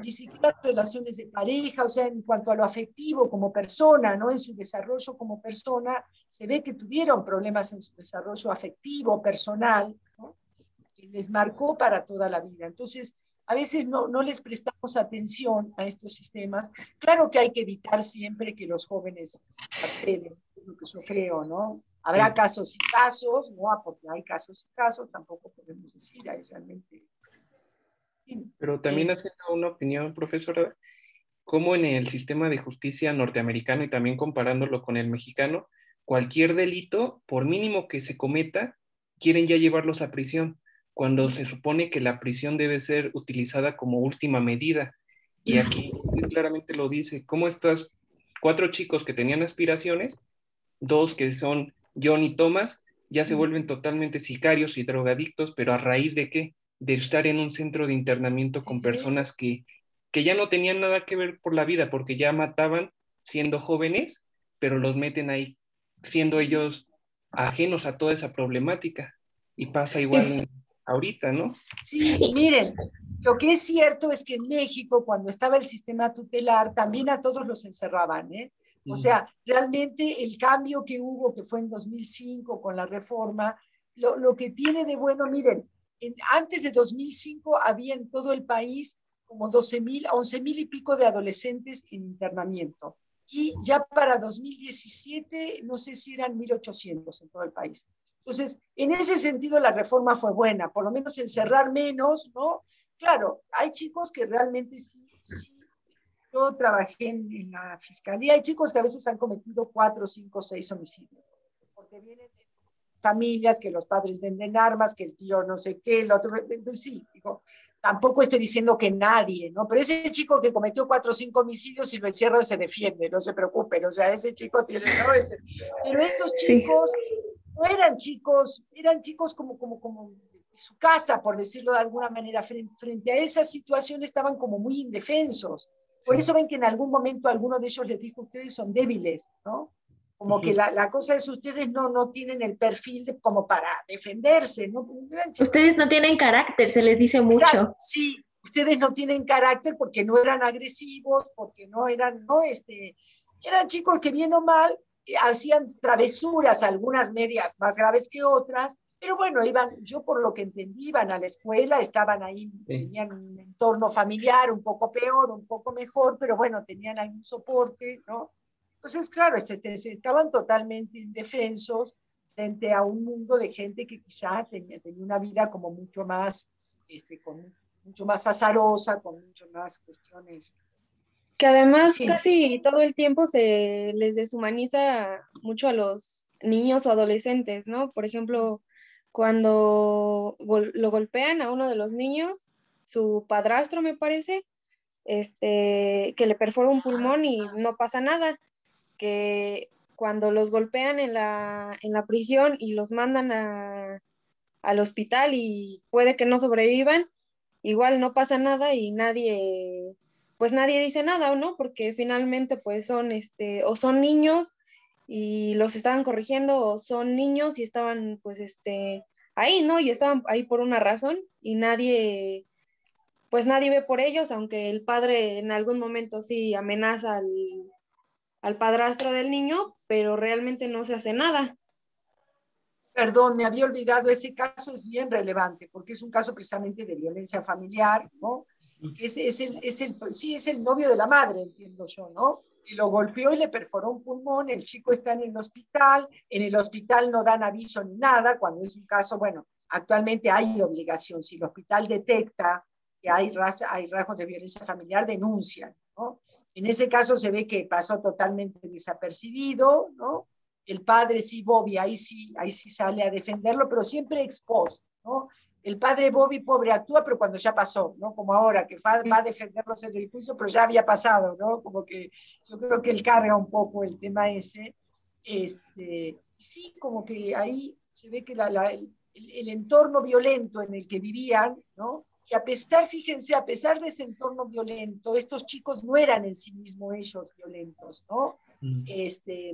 ni siquiera relaciones de pareja, o sea, en cuanto a lo afectivo como persona, ¿no? En su desarrollo como persona, se ve que tuvieron problemas en su desarrollo afectivo, personal. Que les marcó para toda la vida. Entonces, a veces no, no les prestamos atención a estos sistemas. Claro que hay que evitar siempre que los jóvenes se es lo que yo creo, ¿no? Habrá casos y casos, ¿no? Porque hay casos y casos, tampoco podemos decir, hay realmente pero también haciendo una opinión, profesora, como en el sistema de justicia norteamericano y también comparándolo con el mexicano, cualquier delito, por mínimo que se cometa, quieren ya llevarlos a prisión, cuando se supone que la prisión debe ser utilizada como última medida. Y aquí claramente lo dice, como estos cuatro chicos que tenían aspiraciones, dos que son John y Thomas, ya se vuelven totalmente sicarios y drogadictos, pero a raíz de qué? de estar en un centro de internamiento con personas que, que ya no tenían nada que ver por la vida, porque ya mataban siendo jóvenes, pero los meten ahí siendo ellos ajenos a toda esa problemática. Y pasa igual ahorita, ¿no? Sí, miren, lo que es cierto es que en México, cuando estaba el sistema tutelar, también a todos los encerraban, ¿eh? O sea, realmente el cambio que hubo, que fue en 2005 con la reforma, lo, lo que tiene de bueno, miren, antes de 2005 había en todo el país como 12 mil, 11 mil y pico de adolescentes en internamiento. Y ya para 2017, no sé si eran 1.800 en todo el país. Entonces, en ese sentido, la reforma fue buena, por lo menos encerrar menos, ¿no? Claro, hay chicos que realmente sí, sí. Yo trabajé en, en la fiscalía, hay chicos que a veces han cometido cuatro, cinco, seis homicidios, porque vienen de familias, que los padres venden armas, que el tío no sé qué, el otro, pues sí, digo, tampoco estoy diciendo que nadie, ¿no? Pero ese chico que cometió cuatro o cinco homicidios, si lo encierran, se defiende, no se preocupen, o sea, ese chico tiene, ¿no? Este, pero estos chicos no eran chicos, eran chicos como, como, como de su casa, por decirlo de alguna manera, frente, frente a esa situación estaban como muy indefensos. Por eso ven que en algún momento alguno de ellos les dijo, ustedes son débiles, ¿no? Como que la, la, cosa es, ustedes no, no tienen el perfil de, como para defenderse, ¿no? Ustedes no tienen carácter, se les dice mucho. sí, ustedes no tienen carácter porque no eran agresivos, porque no eran, no, este, eran chicos que bien o mal hacían travesuras, algunas medias más graves que otras, pero bueno, iban, yo por lo que entendí, iban a la escuela, estaban ahí, tenían un entorno familiar un poco peor, un poco mejor, pero bueno, tenían algún soporte, ¿no? Entonces, claro, estaban totalmente indefensos frente a un mundo de gente que quizá tenía, tenía una vida como mucho más, este, con, mucho más azarosa, con mucho más cuestiones. Que además casi todo el tiempo se les deshumaniza mucho a los niños o adolescentes, ¿no? Por ejemplo, cuando lo golpean a uno de los niños, su padrastro me parece, este, que le perfora un pulmón y no pasa nada, que cuando los golpean en la, en la prisión y los mandan a, al hospital y puede que no sobrevivan, igual no pasa nada y nadie, pues nadie dice nada, ¿no? Porque finalmente pues son, este, o son niños y los estaban corrigiendo, o son niños y estaban pues, este, ahí, ¿no? Y estaban ahí por una razón y nadie, pues nadie ve por ellos, aunque el padre en algún momento sí amenaza al, al padrastro del niño, pero realmente no se hace nada. Perdón, me había olvidado, ese caso es bien relevante porque es un caso precisamente de violencia familiar, ¿no? Es, es, el, es el, sí, es el novio de la madre, entiendo yo, ¿no? Y lo golpeó y le perforó un pulmón, el chico está en el hospital, en el hospital no dan aviso ni nada, cuando es un caso, bueno, actualmente hay obligación, si el hospital detecta que hay, hay rasgos de violencia familiar, denuncian, ¿no? En ese caso se ve que pasó totalmente desapercibido, ¿no? el padre sí, Bobby, ahí sí, ahí sí sale a defenderlo, pero siempre expuesto, ¿no? El padre Bobby, pobre, actúa, pero cuando ya pasó, ¿no? Como ahora, que va, a defenderlos en el juicio, pero ya había pasado, ¿no? Como que yo creo que él carga un poco el tema ese. Este, sí, como que ahí se ve que el, el, entorno violento en el que vivían, ¿no? Y a pesar, fíjense, a pesar de ese entorno violento, estos chicos no eran en sí mismos ellos violentos, ¿no? Mm. Este,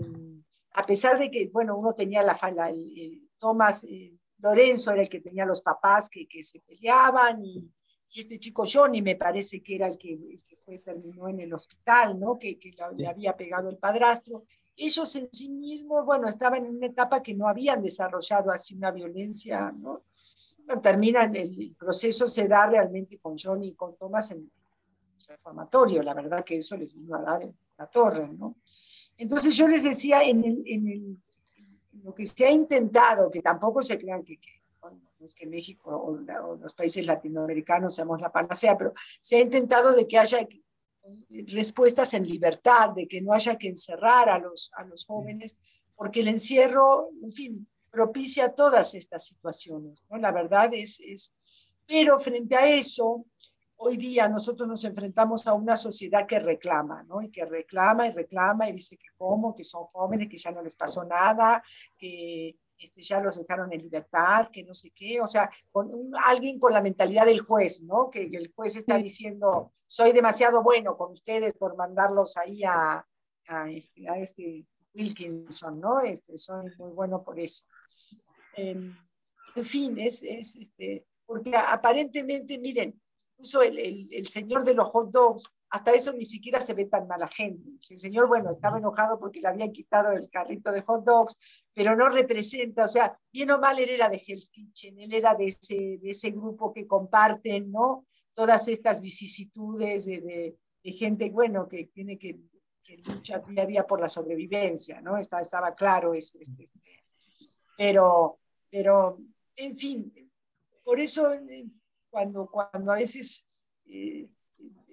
a pesar de que, bueno, uno tenía la fala, el, Tomás eh, Lorenzo era el que tenía los papás que, que se peleaban y, y, este chico Johnny me parece que era el que, el que fue, terminó en el hospital, ¿no? Que, que le había pegado el padrastro. Ellos en sí mismos, bueno, estaban en una etapa que no habían desarrollado así una violencia, ¿no? Bueno, terminan, el proceso se da realmente con Johnny y con Tomás en el reformatorio, la verdad que eso les vino a dar en la torre, ¿no? Entonces yo les decía, en, lo que se ha intentado, que tampoco se crean que, no es que México o, los países latinoamericanos seamos la panacea, pero se ha intentado de que haya respuestas en libertad, de que no haya que encerrar a los, a los jóvenes, porque el encierro, en fin, propicia todas estas situaciones. ¿no? La verdad es, es, pero frente a eso, hoy día nosotros nos enfrentamos a una sociedad que reclama, ¿no? Y que reclama y reclama y dice que cómo, que son jóvenes, que ya no les pasó nada, que este, ya los dejaron en libertad, que no sé qué, o sea, con alguien con la mentalidad del juez, ¿no? Que el juez está diciendo, soy demasiado bueno con ustedes por mandarlos ahí a, a, este, a este Wilkinson, ¿no? Este, soy muy bueno por eso. en fin, es, es este, porque aparentemente, miren, incluso el, el, señor de los hot dogs, hasta eso ni siquiera se ve tan mala gente. El señor, bueno, estaba enojado porque le habían quitado el carrito de hot dogs, pero no representa, o sea, bien o mal él era de Hell's Kitchen, él era de ese, de ese grupo que comparten, ¿no? Todas estas vicisitudes de, de, de gente, bueno, que tiene que, que lucha día a día por la sobrevivencia, ¿no? Estaba, estaba claro eso. Este, este. Pero, pero, en fin, por eso cuando, cuando a veces eh,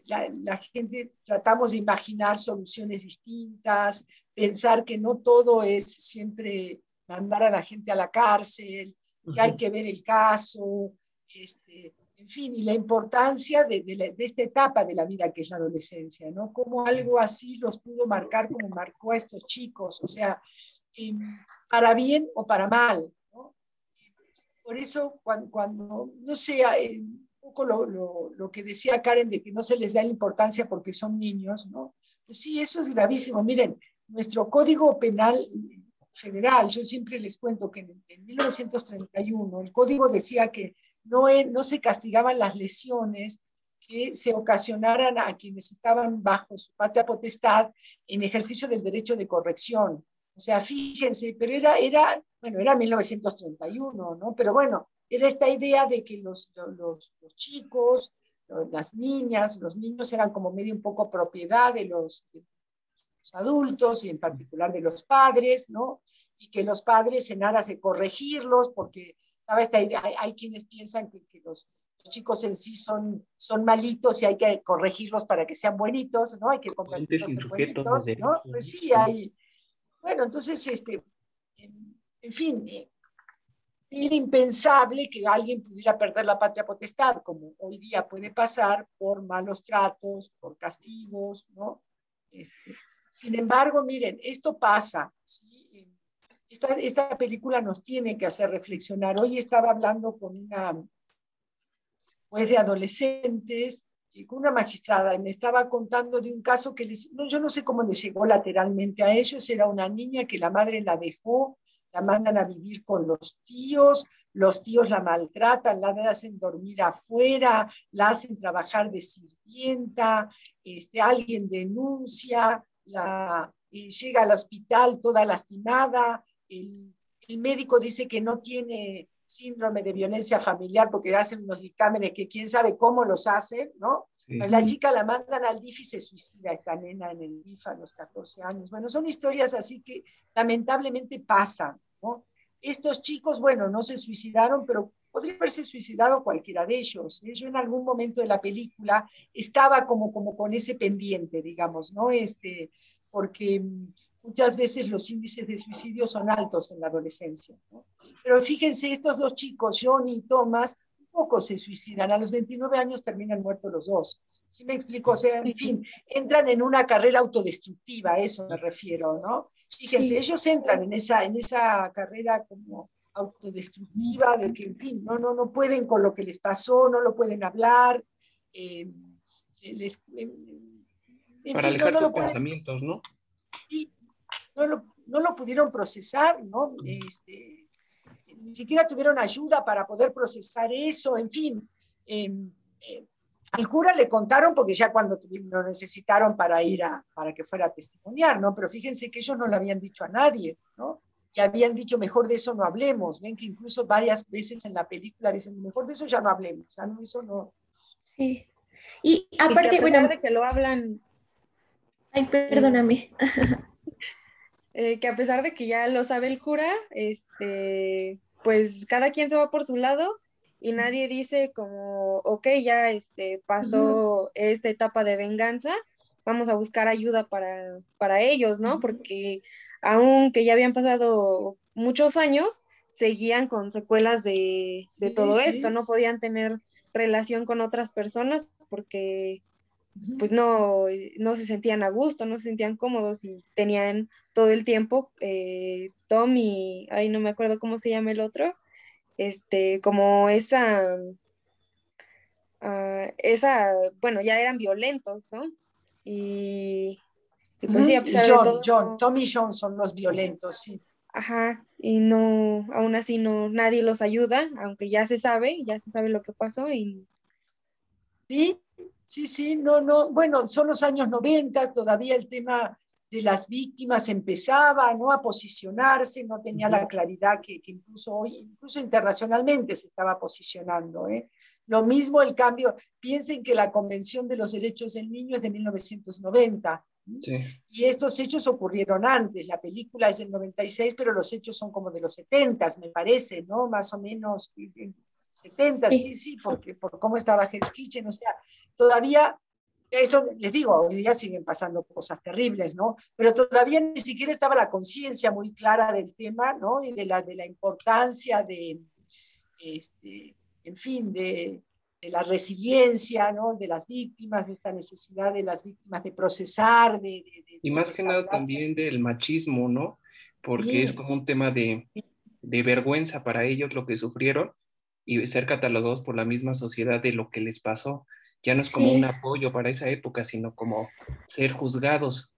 la, gente tratamos de imaginar soluciones distintas, pensar que no todo es siempre mandar a la gente a la cárcel, que hay que ver el caso, este, en fin, y la importancia de, de, esta etapa de la vida que es la adolescencia, ¿no? Cómo algo así los pudo marcar como marcó a estos chicos, o sea, em, para bien o para mal, por eso, cuando, no sé, un poco lo, lo, lo, que decía Karen de que no se les da la importancia porque son niños, ¿no? Pues sí, eso es gravísimo. Miren, nuestro Código Penal Federal, yo siempre les cuento que en, en 1931 el código decía que no, no se castigaban las lesiones que se ocasionaran a quienes estaban bajo su patria potestad en ejercicio del derecho de corrección. O sea, fíjense, pero era, era bueno, era 1931, ¿no? Pero bueno, era esta idea de que los, los, los chicos, las niñas, los niños eran como medio un poco propiedad de los, de los, adultos y en particular de los padres, ¿no? Y que los padres en aras de corregirlos, porque estaba esta idea, hay, hay quienes piensan que, que los, chicos en sí son, son malitos y hay que corregirlos para que sean buenitos, ¿no? Hay que convertirlos en buenitos, ¿no? Pues sí, hay... Bueno, entonces, este, en fin, eh, era impensable que alguien pudiera perder la patria potestad, como hoy día puede pasar por malos tratos, por castigos, ¿no? Este, sin embargo, miren, esto pasa. Esta, esta, película nos tiene que hacer reflexionar. Hoy estaba hablando con una pues, de adolescentes, una magistrada, me estaba contando de un caso que no, yo no sé cómo les llegó lateralmente a ellos, era una niña que la madre la dejó la mandan a vivir con los tíos, los tíos la maltratan, la hacen dormir afuera, la hacen trabajar de sirvienta, este, alguien denuncia, la, eh, llega al hospital toda lastimada, el, médico dice que no tiene síndrome de violencia familiar porque hacen unos dictámenes que quién sabe cómo los hacen, ¿no? La chica la mandan al DIF y se suicida, esta nena en el DIF a los 14 años. Bueno, son historias así que lamentablemente pasan, ¿no? Estos chicos, bueno, no se suicidaron, pero podría haberse suicidado cualquiera de ellos. ¿eh? Yo en algún momento de la película estaba como, como con ese pendiente, digamos, ¿no? Este, porque muchas veces los índices de suicidio son altos en la adolescencia. ¿no? Pero fíjense, estos dos chicos, Johnny y Thomas, pocos se suicidan, a los 29 años terminan muertos los dos. ¿Sí me explico? O sea, en fin, entran en una carrera autodestructiva, a eso me refiero, ¿no? Fíjense, ellos entran en esa, en esa carrera como autodestructiva, de que, en fin, no, no, no pueden con lo que les pasó, no lo pueden hablar. Eh, les, eh, Para alejar sus pensamientos, ¿no? Sí, no lo, no lo pudieron procesar, ¿no? Este, ni siquiera tuvieron ayuda para poder procesar eso, en fin. Em, eh, al cura le contaron porque ya cuando lo necesitaron para ir a, para que fuera a testimoniar, ¿no? Pero fíjense que ellos no lo habían dicho a nadie, ¿no? Y habían dicho, mejor de eso no hablemos. Ven que incluso varias veces en la película dicen, mejor de eso ya no hablemos, ya no, eso no. Sí. Y aparte, y bueno, de que lo hablan. Ay, perdóname. Eh, que a pesar de que ya lo sabe el cura, este, pues cada quien se va por su lado y nadie dice como, ok, ya este, pasó esta etapa de venganza, vamos a buscar ayuda para, para ellos, ¿no? Porque aunque ya habían pasado muchos años, seguían con secuelas de, de todo esto, no podían tener relación con otras personas porque pues no, no se sentían a gusto, no se sentían cómodos y tenían todo el tiempo eh, Tom y, ay, no me acuerdo cómo se llama el otro, este, como esa, uh, esa, bueno, ya eran violentos, ¿no? Y, y pues sí, a pesar John, de todo, John, Tom y John son los violentos, sí. Ajá, y no, aún así no, nadie los ayuda, aunque ya se sabe, ya se sabe lo que pasó y... Sí, sí, sí, no, no, bueno, son los años 90, todavía el tema de las víctimas empezaba ¿no? a posicionarse, no tenía la claridad que, incluso hoy, incluso internacionalmente se estaba posicionando. ¿eh? Lo mismo el cambio, piensen que la Convención de los Derechos del Niño es de 1990. Y estos hechos ocurrieron antes, la película es del 96, pero los hechos son como de los 70, me parece, ¿no? Más o menos 70, sí, sí, porque por cómo estaba Hell's Kitchen, o sea, todavía esto les digo, hoy día siguen pasando cosas terribles, ¿no? Pero todavía ni siquiera estaba la conciencia muy clara del tema, ¿no? Y de la, de la importancia de, este, en fin, de, de la resiliencia, ¿no? De las víctimas, de esta necesidad de las víctimas de procesar, de... y más que nada también del machismo, ¿no? Porque es como un tema de, de vergüenza para ellos lo que sufrieron y ser catalogados por la misma sociedad de lo que les pasó ya no es como un apoyo para esa época, sino como ser juzgados.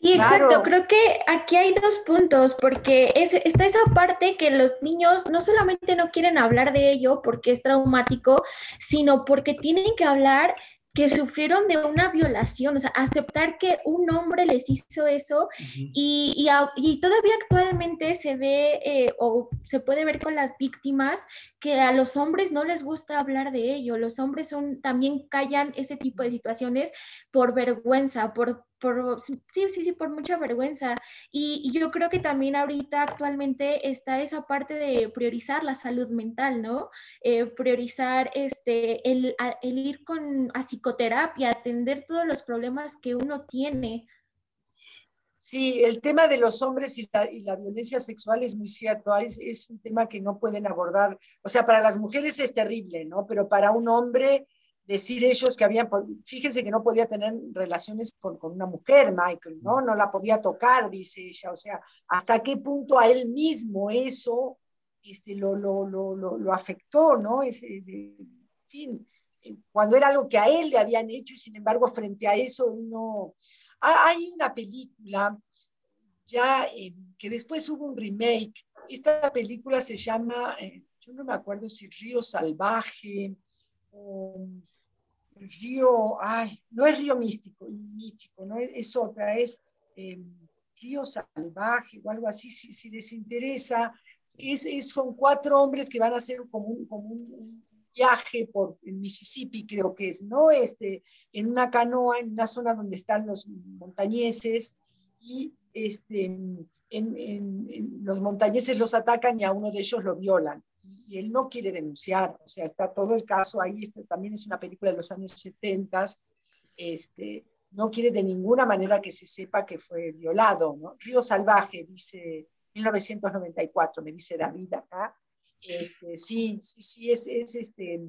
Sí, exacto. Creo que aquí hay dos puntos, porque es, está esa parte que los niños no solamente no quieren hablar de ello porque es traumático, sino porque tienen que hablar que sufrieron de una violación, o sea, aceptar que un hombre les hizo eso y, y, todavía actualmente se ve eh, o se puede ver con las víctimas que a los hombres no les gusta hablar de ello, los hombres son, también callan ese tipo de situaciones por vergüenza, por, por sí, sí, sí, por mucha vergüenza. Y, yo creo que también ahorita actualmente está esa parte de priorizar la salud mental, ¿no? Eh, priorizar este, el, el ir con, a psicoterapia, atender todos los problemas que uno tiene. Sí, el tema de los hombres y la, violencia sexual es muy cierto, es, es, un tema que no pueden abordar, o sea, para las mujeres es terrible, ¿no? Pero para un hombre, decir ellos que habían, fíjense que no podía tener relaciones con, con una mujer, Michael, ¿no? No la podía tocar, dice ella, o sea, hasta qué punto a él mismo eso este, lo, lo, lo, lo, afectó, ¿no? Ese, en fin, cuando era algo que a él le habían hecho y sin embargo frente a eso no hay una película ya eh, que después hubo un remake. Esta película se llama, eh, yo no me acuerdo si Río Salvaje o Río, ay, no es Río Místico, místico, no es, otra, es eh, Río Salvaje o algo así, si, les interesa. Es, es, son cuatro hombres que van a hacer como un, como un viaje por el Mississippi, creo que es, ¿no? Este, en una canoa, en una zona donde están los montañeses y este, en, los montañeses los atacan y a uno de ellos lo violan. Y, él no quiere denunciar, o sea, está todo el caso ahí, este, también es una película de los años 70, este, no quiere de ninguna manera que se sepa que fue violado, ¿no? Río Salvaje, dice 1994, me dice David acá, este, sí, sí, sí, es, es este,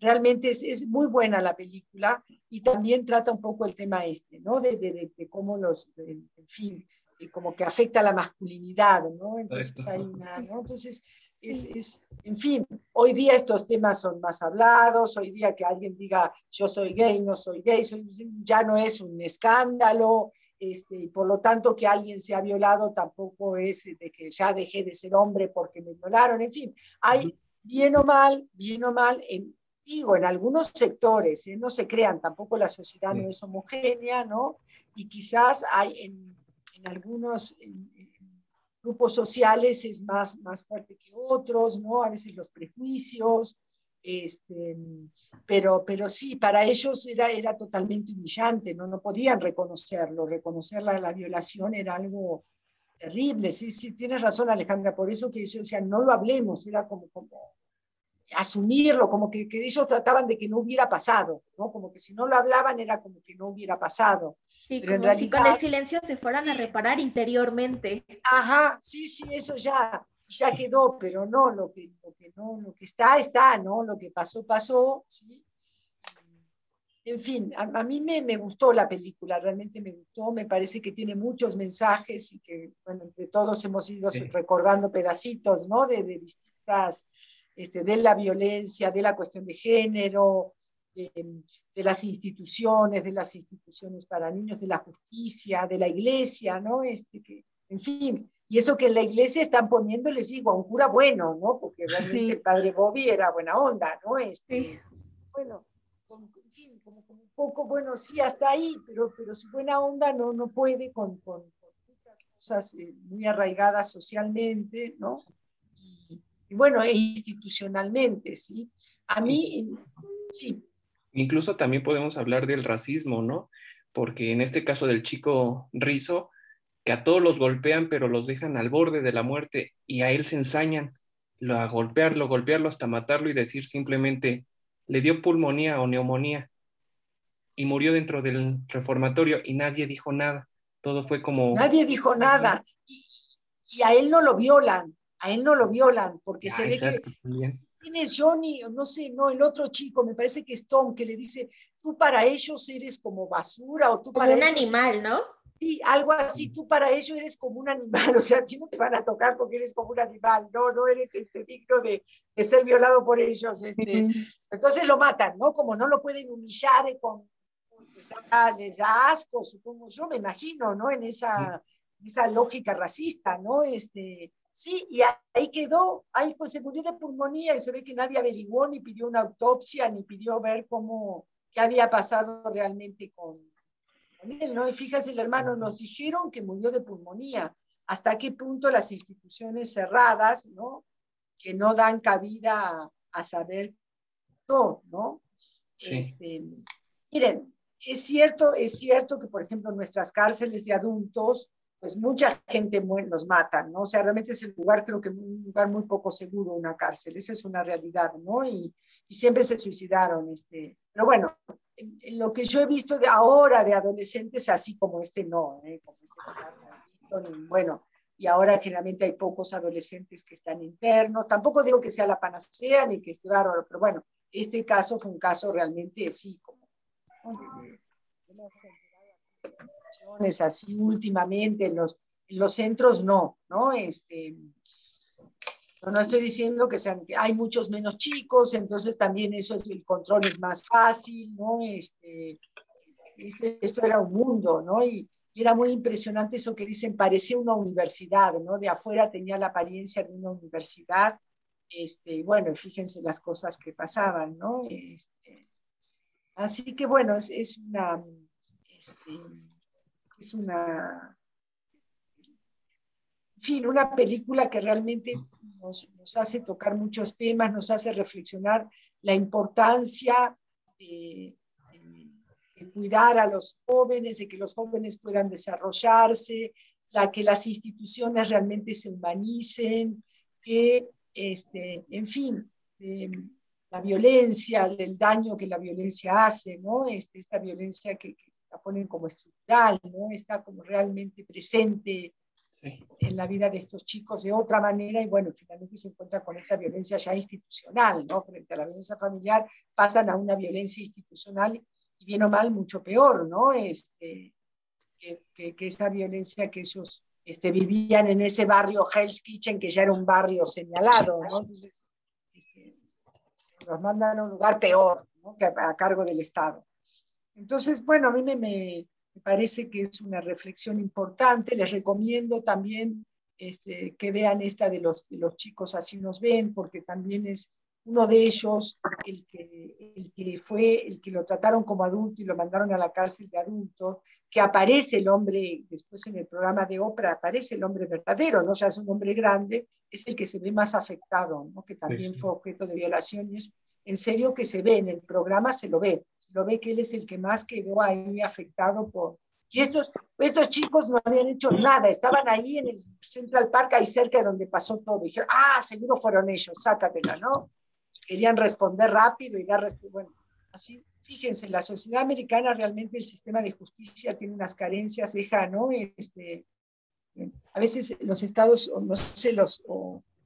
realmente es, es, muy buena la película y también trata un poco el tema este, ¿no? De, de, de cómo los, en fin, como que afecta a la masculinidad, ¿no? Entonces hay una, ¿no? Entonces, es, es, en fin, hoy día estos temas son más hablados, hoy día que alguien diga yo soy gay, no soy gay, ya no es un escándalo, este, y por lo tanto que alguien se ha violado tampoco es de que ya dejé de ser hombre porque me violaron, en fin, hay bien o mal, bien o mal, en, digo, en algunos sectores, ¿eh? no se crean, tampoco la sociedad no es homogénea, ¿no? Y quizás hay en, en algunos grupos sociales es más, más fuerte que otros, ¿no? A veces los prejuicios, este, pero, pero sí, para ellos era, era totalmente humillante, ¿no? no podían reconocerlo, reconocer la, la violación era algo terrible, sí, sí, tienes razón Alejandra, por eso que sea, no lo hablemos, era como, como asumirlo, como que, que, ellos trataban de que no hubiera pasado, ¿no? Como que si no lo hablaban era como que no hubiera pasado. Sí, Pero como si con el silencio se fueran a reparar interiormente. Ajá, sí, sí, eso ya, ya quedó, pero no, lo que, lo que, no, lo que está, está, ¿no? Lo que pasó, pasó, ¿sí? En fin, a, a mí me, me, gustó la película, realmente me gustó, me parece que tiene muchos mensajes y que, bueno, entre todos hemos ido sí. recordando pedacitos, ¿no? De, de distintas, este, de la violencia, de la cuestión de género, de, de, las instituciones, de las instituciones para niños, de la justicia, de la iglesia, ¿no? Este, que, en fin, y eso que en la iglesia están poniendo, les digo, a un cura bueno, ¿no? Porque realmente sí. el padre Bobby era buena onda, ¿no? Este, sí. Bueno, en fin, como, como, un poco, bueno, sí, hasta ahí, pero, pero su buena onda no, no puede con, con, cosas eh, muy arraigadas socialmente, ¿no? Bueno, e institucionalmente, ¿sí? A mí, sí. Incluso también podemos hablar del racismo, ¿no? Porque en este caso del chico Rizo, que a todos los golpean, pero los dejan al borde de la muerte y a él se ensañan a golpearlo, golpearlo hasta matarlo y decir simplemente, le dio pulmonía o neumonía y murió dentro del reformatorio y nadie dijo nada. Todo fue como... Nadie dijo nada. Y, y a él no lo violan, a él no lo violan, porque ya, se ve que... ¿Quién es Johnny? No sé, no, el otro chico, me parece que es Tom, que le dice, tú para ellos eres como basura o tú como para un ellos... animal, ¿no? Sí, algo así, tú para ello eres como un animal, o sea, si no te van a tocar porque eres como un animal, no, no eres este, digno de, de ser violado por ellos. Este. Uh -huh. Entonces lo matan, ¿no? Como no lo pueden humillar con, les, da, les da asco, supongo yo, me imagino, ¿no? En esa, esa lógica racista, ¿no? Este, sí, y ahí quedó, ahí pues se murió de pulmonía y se ve que nadie averiguó, ni pidió una autopsia, ni pidió ver cómo, qué había pasado realmente con él, ¿no? Y fíjese, el hermano, nos dijeron que murió de pulmonía. ¿Hasta qué punto las instituciones cerradas, ¿no? Que no dan cabida a, a saber todo, ¿no? Sí. Este, miren, es cierto, es cierto que, por ejemplo, nuestras cárceles de adultos, pues mucha gente los matan, ¿no? O sea, realmente es el lugar, creo que un lugar muy poco seguro, una cárcel, esa es una realidad, ¿no? Y, y siempre se suicidaron, este, pero bueno, lo que yo he visto de ahora de adolescentes, así como este no, ¿eh? como este bueno, y ahora generalmente hay pocos adolescentes que están internos. Tampoco digo que sea la panacea ni que esté bárbaro, pero bueno, este caso fue un caso realmente sí, como así últimamente en los, los centros no, ¿no? Este, no, estoy diciendo que sean, hay muchos menos chicos, entonces también eso es, el control es más fácil, ¿no? Este, esto era un mundo, ¿no? Y, y, era muy impresionante eso que dicen, parecía una universidad, ¿no? De afuera tenía la apariencia de una universidad, este, y bueno, fíjense las cosas que pasaban, ¿no? Este, así que bueno, es, es una, este, es una, en fin, una película que realmente nos, hace tocar muchos temas, nos hace reflexionar la importancia de, cuidar a los jóvenes, de que los jóvenes puedan desarrollarse, la que las instituciones realmente se humanicen, que, este, en fin, em, la violencia, el daño que la violencia hace, ¿no? Este, esta violencia que, la ponen como estructural, ¿no? Está como realmente presente en la vida de estos chicos de otra manera y bueno, finalmente se encuentra con esta violencia ya institucional, ¿no? Frente a la violencia familiar pasan a una violencia institucional y bien o mal mucho peor, ¿no? Este, que, que, esa violencia que ellos este, vivían en ese barrio Hell's Kitchen, que ya era un barrio señalado, ¿no? Entonces, este, los mandan a un lugar peor, ¿no? a, cargo del Estado. Entonces, bueno, a mí me, parece que es una reflexión importante. Les recomiendo también este, que vean esta de los, de los chicos así nos ven, porque también es uno de ellos el que, el que fue, el que lo trataron como adulto y lo mandaron a la cárcel de adulto, que aparece el hombre, después en el programa de ópera aparece el hombre verdadero, ¿no? ya es un hombre grande, es el que se ve más afectado, ¿no? que también fue objeto de violaciones en serio que se ve, en el programa se lo ve, se lo ve que él es el que más quedó ahí afectado por... Y estos, estos chicos no habían hecho nada, estaban ahí en el Central Park, ahí cerca de donde pasó todo. Y dijeron, ah, seguro fueron ellos, sácatela, ¿no? Querían responder rápido y dar Bueno, así, fíjense, la sociedad americana realmente el sistema de justicia tiene unas carencias, deja, ¿no? Este, a veces los estados, no sé, los,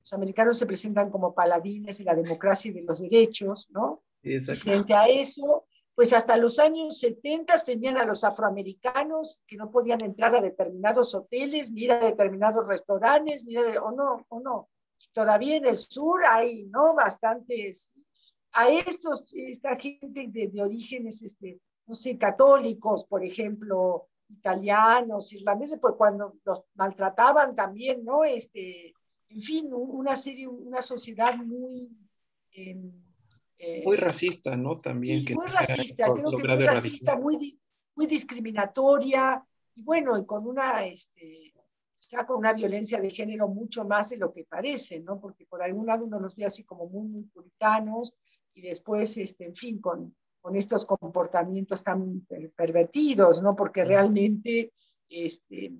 los americanos se presentan como paladines de la democracia y de los derechos, ¿no? Y frente a eso, pues hasta los años 70 tenían a los afroamericanos que no podían entrar a determinados hoteles, ni a determinados restaurantes, ni a, o no, o no. Todavía en el sur hay, ¿no? Bastantes, a estos, esta gente de, de orígenes, este, no sé, católicos, por ejemplo, italianos, irlandeses, pues cuando los maltrataban también, ¿no? Este, en fin, una serie, una sociedad muy... Em, eh, muy racista, ¿no? También. muy racista, creo que muy racista, muy, muy discriminatoria, y bueno, y con una, este, está con una violencia de género mucho más de lo que parece, ¿no? Porque por algún lado uno los ve así como muy, muy puritanos, y después, este, en fin, con, con estos comportamientos tan pervertidos, ¿no? Porque realmente, este,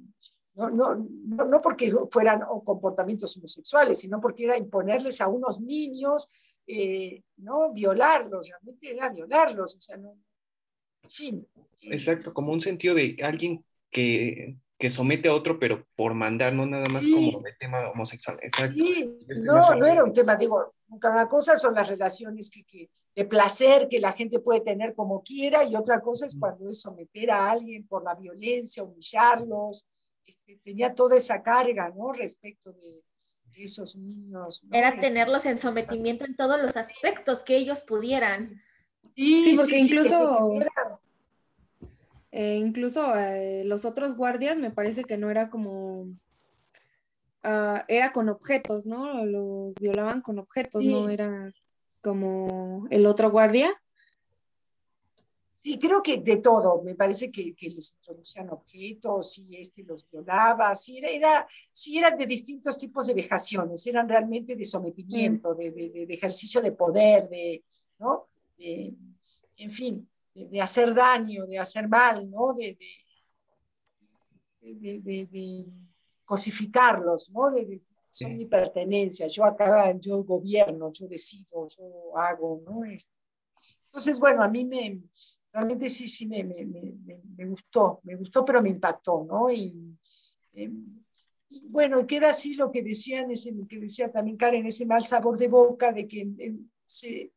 no, no, no, porque fueran comportamientos homosexuales, sino porque era imponerles a unos niños, eh, ¿no? Violarlos, realmente era violarlos, o sea, no, en fin. Exacto, como un sentido de alguien que, que somete a otro, pero por mandar, no nada más como de tema homosexual. Exacto. Sí, no, no era un tema, digo, cada cosa son las relaciones que, que, de placer que la gente puede tener como quiera, y otra cosa es cuando es someter a alguien por la violencia, humillarlos, este, tenía toda esa carga, ¿no? Respecto de, esos niños. Era este, tenerlos en sometimiento en todos los aspectos que ellos pudieran. Sí, porque incluso, eh, incluso eh, los otros guardias me parece que no era como, ah, era con objetos, ¿no? Los violaban con objetos, no era como el otro guardia. Sí, creo que de todo. Me parece que, que les introducían objetos y este los violaba. Sí, era, era, sí, eran de distintos tipos de vejaciones. Eran realmente de sometimiento, de, de, de, ejercicio de poder, de, ¿no? en fin, de, hacer daño, de hacer mal, ¿no? De, de, cosificarlos, ¿no? De, son mi pertenencia. Yo acá, yo gobierno, yo decido, yo hago, ¿no? Entonces, bueno, a mí me realmente sí, sí me, me, me, me, gustó, me gustó, pero me impactó, ¿no? Y, em, y, bueno, queda así lo que decían, ese, que decía también Karen, ese mal sabor de boca de que em, se,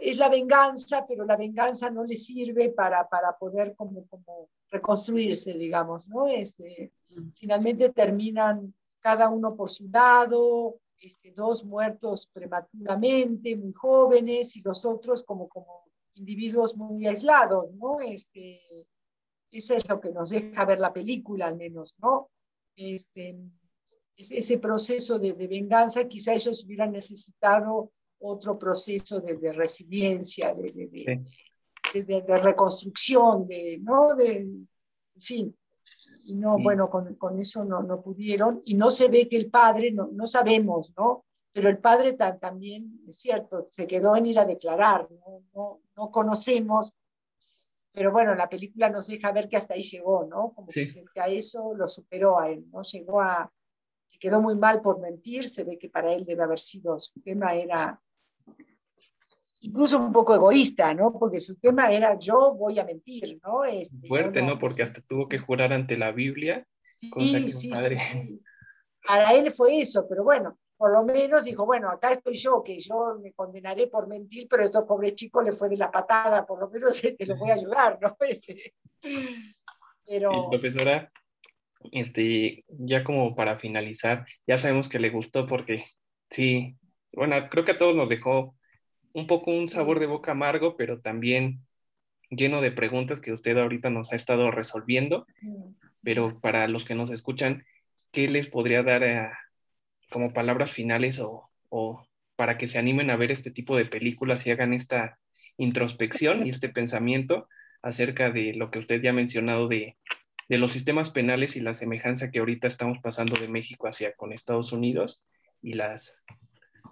es la venganza, pero la venganza no le sirve para, para poder como, como reconstruirse, digamos, ¿no? Este, finalmente terminan cada uno por su lado, este, dos muertos prematuramente, muy jóvenes, y los otros como, como individuos muy aislados, ¿no? Este, eso es lo que nos deja ver la película, al menos, ¿no? Este, ese proceso de, de venganza, quizá ellos hubieran necesitado otro proceso de, de resiliencia, de, de, de, reconstrucción, de, ¿no? De, en fin, y no, bueno, con, con, eso no, no pudieron, y no se ve que el padre, no, no sabemos, ¿no? Pero el padre también, es cierto, se quedó en ir a declarar, ¿no? No, no conocemos, pero bueno, la película nos deja ver que hasta ahí llegó, ¿no? Como sí. que frente a eso lo superó a él, ¿no? Llegó a, se quedó muy mal por mentir, se ve que para él debe haber sido, su tema era incluso un poco egoísta, ¿no? Porque su tema era yo voy a mentir, ¿no? Este, Fuerte, ¿no? Porque hasta tuvo que jurar ante la Biblia. Cosa que sí, padre... sí, Para él fue eso, pero bueno, por lo menos dijo, bueno, acá estoy yo, que yo me condenaré por mentir, pero a estos pobres chicos le fue de la patada, por lo menos te lo voy a ayudar, ¿no? Pero... profesora, este, ya como para finalizar, ya sabemos que le gustó porque sí, bueno, creo que a todos nos dejó un poco un sabor de boca amargo, pero también lleno de preguntas que usted ahorita nos ha estado resolviendo. Pero para los que nos escuchan, ¿qué les podría dar a, como palabras finales o, o, para que se animen a ver este tipo de películas y hagan esta introspección y este pensamiento acerca de lo que usted ya ha mencionado de, de los sistemas penales y la semejanza que ahorita estamos pasando de México hacia con Estados Unidos y las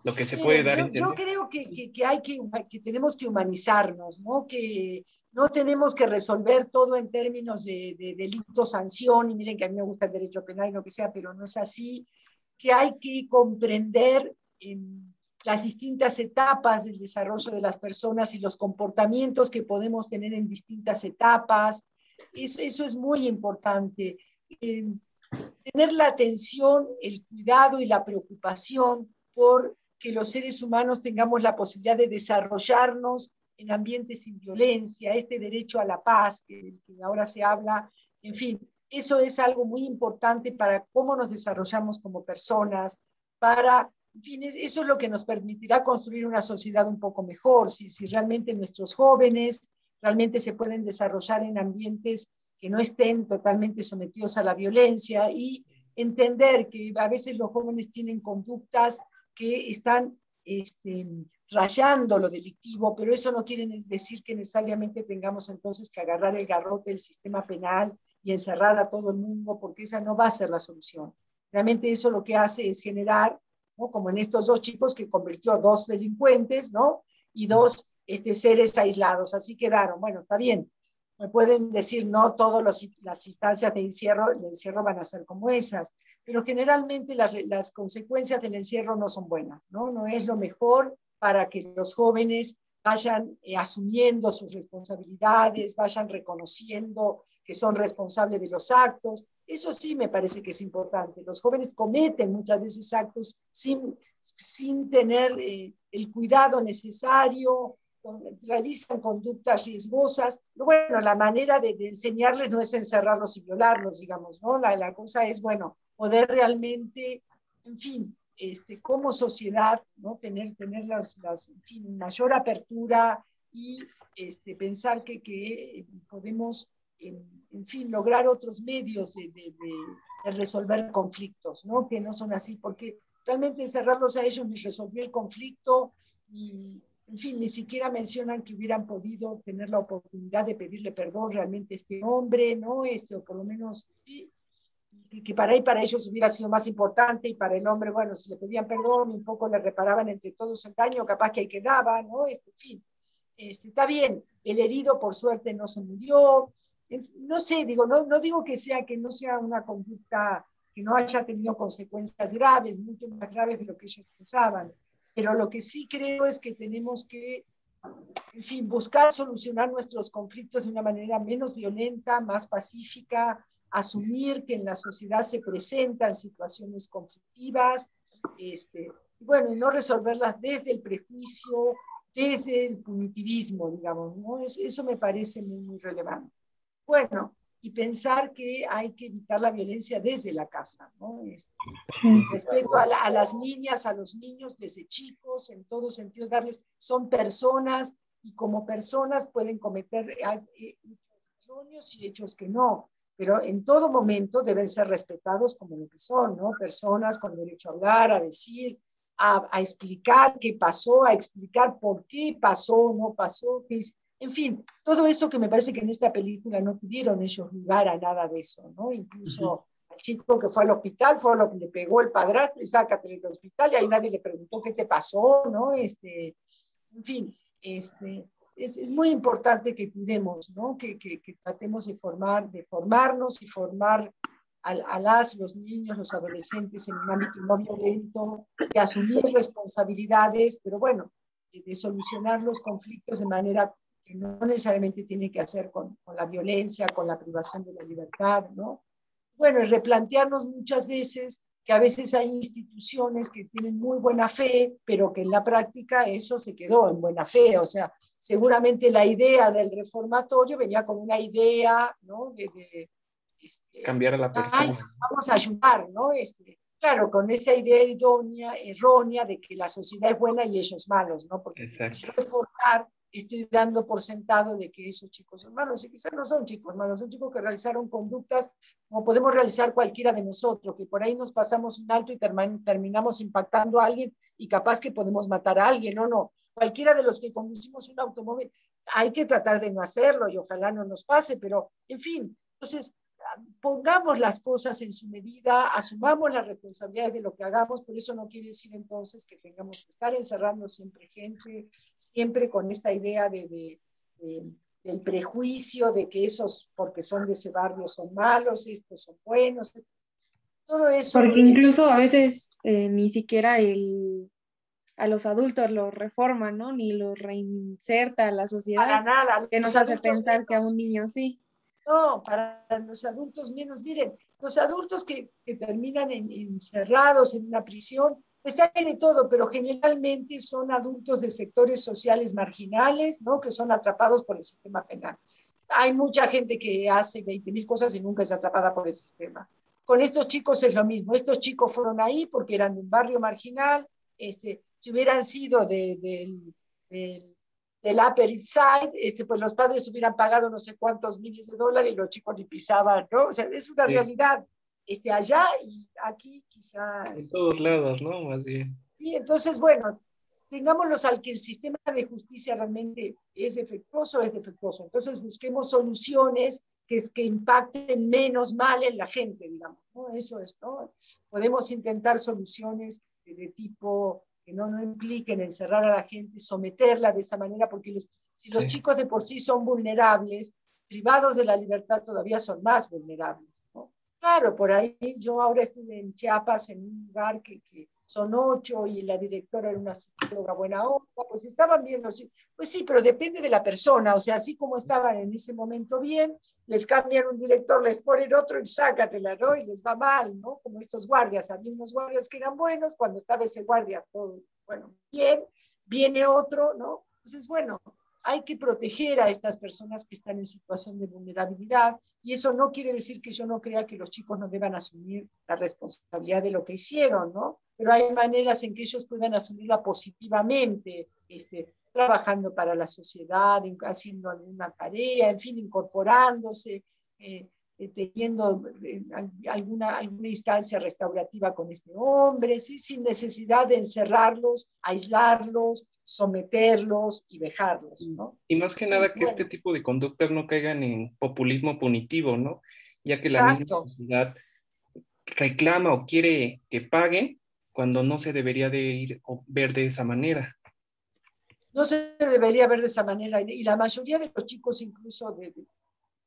lo que se puede dar. Yo, yo creo que, que, que, hay que, que tenemos que humanizarnos, ¿no? Que no tenemos que resolver todo en términos de, de delito, sanción, y miren que a mí me gusta el derecho penal y lo que sea, pero no es así, que hay que comprender en las distintas etapas del desarrollo de las personas y los comportamientos que podemos tener en distintas etapas. Eso, eso es muy importante. Eh, tener la atención, el cuidado y la preocupación por que los seres humanos tengamos la posibilidad de desarrollarnos en ambientes sin violencia, este derecho a la paz que, que ahora se habla, en fin, eso es algo muy importante para cómo nos desarrollamos como personas, para, eso es lo que nos permitirá construir una sociedad un poco mejor, si, si realmente nuestros jóvenes realmente se pueden desarrollar en ambientes que no estén totalmente sometidos a la violencia y entender que a veces los jóvenes tienen conductas que están este, rayando lo delictivo, pero eso no quiere decir que necesariamente tengamos entonces que agarrar el garrote del sistema penal y encerrar a todo el mundo, porque esa no va a ser la solución. Realmente eso lo que hace es generar, ¿no? como en estos dos chicos que convirtió a dos delincuentes, ¿no? Y dos este, seres aislados. Así quedaron. Bueno, está bien. Me pueden decir, no todas las instancias de encierro, de encierro van a ser como esas, pero generalmente las, las, consecuencias del encierro no son buenas, ¿no? No es lo mejor para que los jóvenes vayan eh, asumiendo sus responsabilidades, vayan reconociendo que son responsables de los actos. Eso sí me parece que es importante. Los jóvenes cometen muchas veces actos sin, sin tener eh, el cuidado necesario, realizan conductas riesgosas. Bueno, la manera de, de, enseñarles no es encerrarlos y violarlos, digamos, ¿no? La, la cosa es, bueno, poder realmente, en fin, este, como sociedad, ¿no? tener, tener las, las en fin, mayor apertura y este, pensar que, que podemos, en, en, fin, lograr otros medios de, de, de, resolver conflictos, ¿no? que no son así, porque realmente encerrarlos a ellos ni resolvió el conflicto, y, en fin, ni siquiera mencionan que hubieran podido tener la oportunidad de pedirle perdón realmente a este hombre, ¿no? Este, o por lo menos, sí, que para, para ellos hubiera sido más importante y para el hombre, bueno, si le pedían perdón, un poco le reparaban entre todos el daño, capaz que ahí quedaba, ¿no? Este, en fin, este, está bien, el herido por suerte no se murió, no sé, digo, no, no digo que sea que no sea una conducta que no haya tenido consecuencias graves, mucho más graves de lo que ellos pensaban, pero lo que sí creo es que tenemos que en fin, buscar solucionar nuestros conflictos de una manera menos violenta, más pacífica, asumir que en la sociedad se presentan situaciones conflictivas, este, bueno, y no resolverlas desde el prejuicio, desde el punitivismo, digamos, ¿no? Eso, eso me parece muy, muy relevante. Bueno, y pensar que hay que evitar la violencia desde la casa, ¿no? Este, respeto a, a, las niñas, a los niños desde chicos, en todo sentido, darles, son personas y como personas pueden cometer eh, hechos y hechos que no, pero en todo momento deben ser respetados como lo que son, ¿no? Personas con derecho a hablar, a decir, a, a explicar qué pasó, a explicar por qué pasó o no pasó, qué es, en fin, todo eso que me parece que en esta película no tuvieron ellos lugar a nada de eso, ¿no? Incluso uh -huh. al chico que fue al hospital fue lo que le pegó el padrastro y sácate del hospital y ahí nadie le preguntó qué te pasó, ¿no? Este, en fin, este, es, es muy importante que cuidemos, ¿no? Que, que, que, tratemos de formar, de formarnos y formar a, a, las, los niños, los adolescentes en un ámbito no violento, de asumir responsabilidades, pero bueno, de, de solucionar los conflictos de manera que no necesariamente tiene que hacer con, con, la violencia, con la privación de la libertad, ¿no? Bueno, y replantearnos muchas veces que a veces hay instituciones que tienen muy buena fe, pero que en la práctica eso se quedó en buena fe, o sea, seguramente la idea del reformatorio venía con una idea, ¿no? De, de este, cambiar a la persona. vamos a ayudar, ¿no? Este, claro, con esa idea idónea, errónea de que la sociedad es buena y ellos malos, ¿no? Porque si reformar estoy dando por sentado de que esos chicos son malos, y quizás no son chicos malos, son chicos que realizaron conductas como podemos realizar cualquiera de nosotros, que por ahí nos pasamos un alto y terminamos impactando a alguien y capaz que podemos matar a alguien, no, no, cualquiera de los que conducimos un automóvil, hay que tratar de no hacerlo y ojalá no nos pase, pero en fin, entonces pongamos las cosas en su medida, asumamos las responsabilidades de lo que hagamos, pero eso no quiere decir entonces que tengamos que estar encerrando siempre gente, siempre con esta idea de, de, de, del prejuicio de que esos, porque son de ese barrio, son malos, estos son buenos. Todo eso. Porque incluso a veces eh, ni siquiera el, a los adultos los reforma, ¿no? Ni los reinserta a la sociedad. Para nada. Que nos hace pensar menos. que a un niño sí. No, para los adultos menos. Miren, los adultos que, terminan en, encerrados en una prisión, pues hay de todo, pero generalmente son adultos de sectores sociales marginales, ¿no? Que son atrapados por el sistema penal. Hay mucha gente que hace 20 mil cosas y nunca es atrapada por el sistema. Con estos chicos es lo mismo. Estos chicos fueron ahí porque eran de un barrio marginal. Este, si hubieran sido de, de, de del Upper East Side, este, pues los padres hubieran pagado no sé cuántos miles de dólares y los chicos ni pisaban, ¿no? O sea, es una sí. realidad este, allá y aquí quizá... En todos lados, ¿no? Más bien. Y entonces, bueno, tengámoslos al que el sistema de justicia realmente es defectuoso, es defectuoso. Entonces busquemos soluciones que, es, que impacten menos mal en la gente, digamos, ¿no? Eso es, ¿no? Podemos intentar soluciones de, de tipo que no, no impliquen encerrar a la gente, someterla de esa manera, porque los, si los sí. chicos de por sí son vulnerables, privados de la libertad todavía son más vulnerables. ¿no? Claro, por ahí yo ahora estuve en Chiapas, en un lugar que, que son ocho y la directora era una psicóloga buena onda, pues estaban bien los Pues sí, pero depende de la persona, o sea, así como estaban en ese momento bien, les cambian un director, les ponen otro y sácatela, ¿no? Y les va mal, ¿no? Como estos guardias, había unos guardias que eran buenos, cuando estaba ese guardia todo, bueno, bien, viene otro, ¿no? Entonces, bueno, hay que proteger a estas personas que están en situación de vulnerabilidad y eso no quiere decir que yo no crea que los chicos no deban asumir la responsabilidad de lo que hicieron, ¿no? Pero hay maneras en que ellos puedan asumirla positivamente, este, trabajando para la sociedad, haciendo alguna tarea, en fin, incorporándose, eh, teniendo eh, alguna, alguna instancia restaurativa con este hombre, ¿sí? sin necesidad de encerrarlos, aislarlos, someterlos y dejarlos. ¿no? Y más que Entonces, nada que bueno. este tipo de conductas no caigan en populismo punitivo, ¿no? Ya que la misma sociedad reclama o quiere que paguen cuando no se debería de ir o ver de esa manera no se debería ver de esa manera. Y la mayoría de los chicos, incluso de, de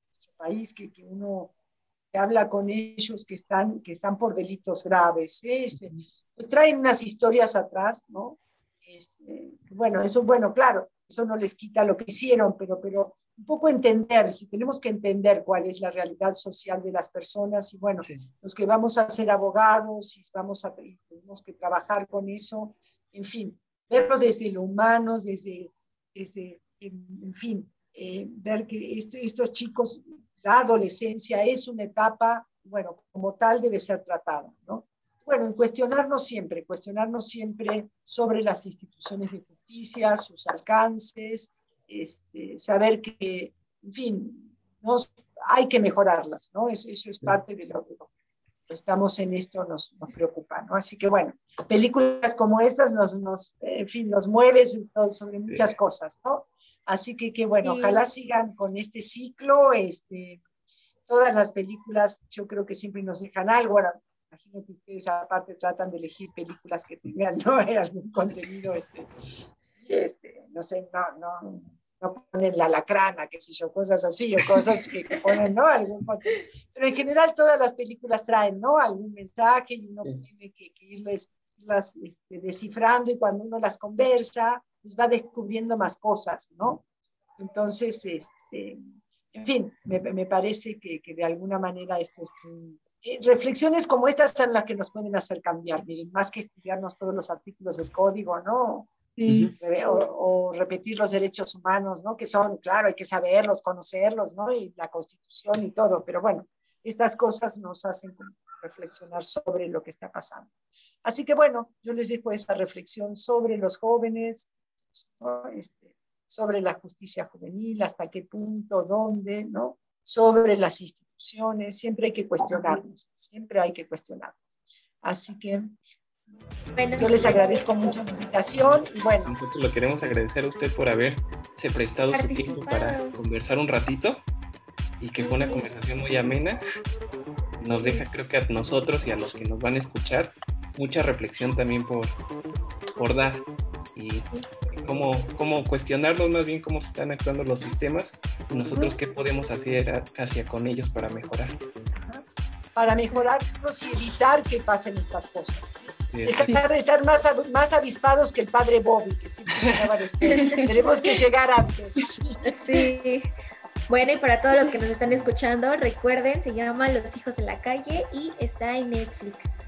nuestro país, que, que, uno que habla con ellos que están, que están por delitos graves, este, pues traen unas historias atrás, ¿no? Este, bueno, eso, bueno, claro, eso no les quita lo que hicieron, pero, pero un poco entender, si tenemos que entender cuál es la realidad social de las personas y bueno, los que vamos a ser abogados y vamos a, tenemos que trabajar con eso, en fin, verlo desde lo humano, desde, desde en, fin, eh, ver que estos chicos, la adolescencia es una etapa, bueno, como tal debe ser tratada, ¿no? Bueno, cuestionarnos siempre, cuestionarnos siempre sobre las instituciones de justicia, sus alcances, este, saber que, en fin, hay que mejorarlas, ¿no? Eso, eso es parte de lo que estamos en esto, nos, nos, preocupa, ¿no? Así que bueno, películas como estas nos, nos en fin, nos mueven sobre muchas cosas, ¿no? Así que, que bueno, ojalá sigan con este ciclo, este, todas las películas yo creo que siempre nos dejan algo, ahora imagino que ustedes aparte tratan de elegir películas que tengan ¿no? algún contenido, este, este, no sé, no, no, no ponen la lacrana, qué sé yo, cosas así, o cosas que, ponen, ¿no? Algún, pero en general todas las películas traen, ¿no? Algún mensaje y uno tiene que, irles las, este, descifrando y cuando uno las conversa, pues va descubriendo más cosas, ¿no? Entonces, este, en fin, me, me parece que, que, de alguna manera esto es eh, reflexiones como estas son las que nos pueden hacer cambiar, miren, más que estudiarnos todos los artículos del código, ¿no? O, repetir los derechos humanos, ¿no? Que son, claro, hay que saberlos, conocerlos, ¿no? Y la constitución y todo, pero bueno, estas cosas nos hacen reflexionar sobre lo que está pasando. Así que bueno, yo les dejo esta reflexión sobre los jóvenes, este, sobre la justicia juvenil, hasta qué punto, dónde, ¿no? Sobre las instituciones, siempre hay que cuestionarnos, siempre hay que cuestionarnos. Así que yo les agradezco mucho la invitación y bueno. Nosotros lo queremos agradecer a usted por haberse prestado su tiempo para conversar un ratito y que fue una conversación muy amena. Nos deja, creo que a nosotros y a los que nos van a escuchar, mucha reflexión también por, por dar y cómo, cómo cuestionarnos más bien cómo se están actuando los sistemas y nosotros qué podemos hacer hacia con ellos para mejorar. Para mejorarlos y evitar que pasen estas cosas. Estar, estar más, más avispados que el padre Bobby, que siempre llegaba después. Tenemos que llegar antes. Sí. Bueno, y para todos los que nos están escuchando, recuerden, se llama Los hijos en la calle y está en Netflix.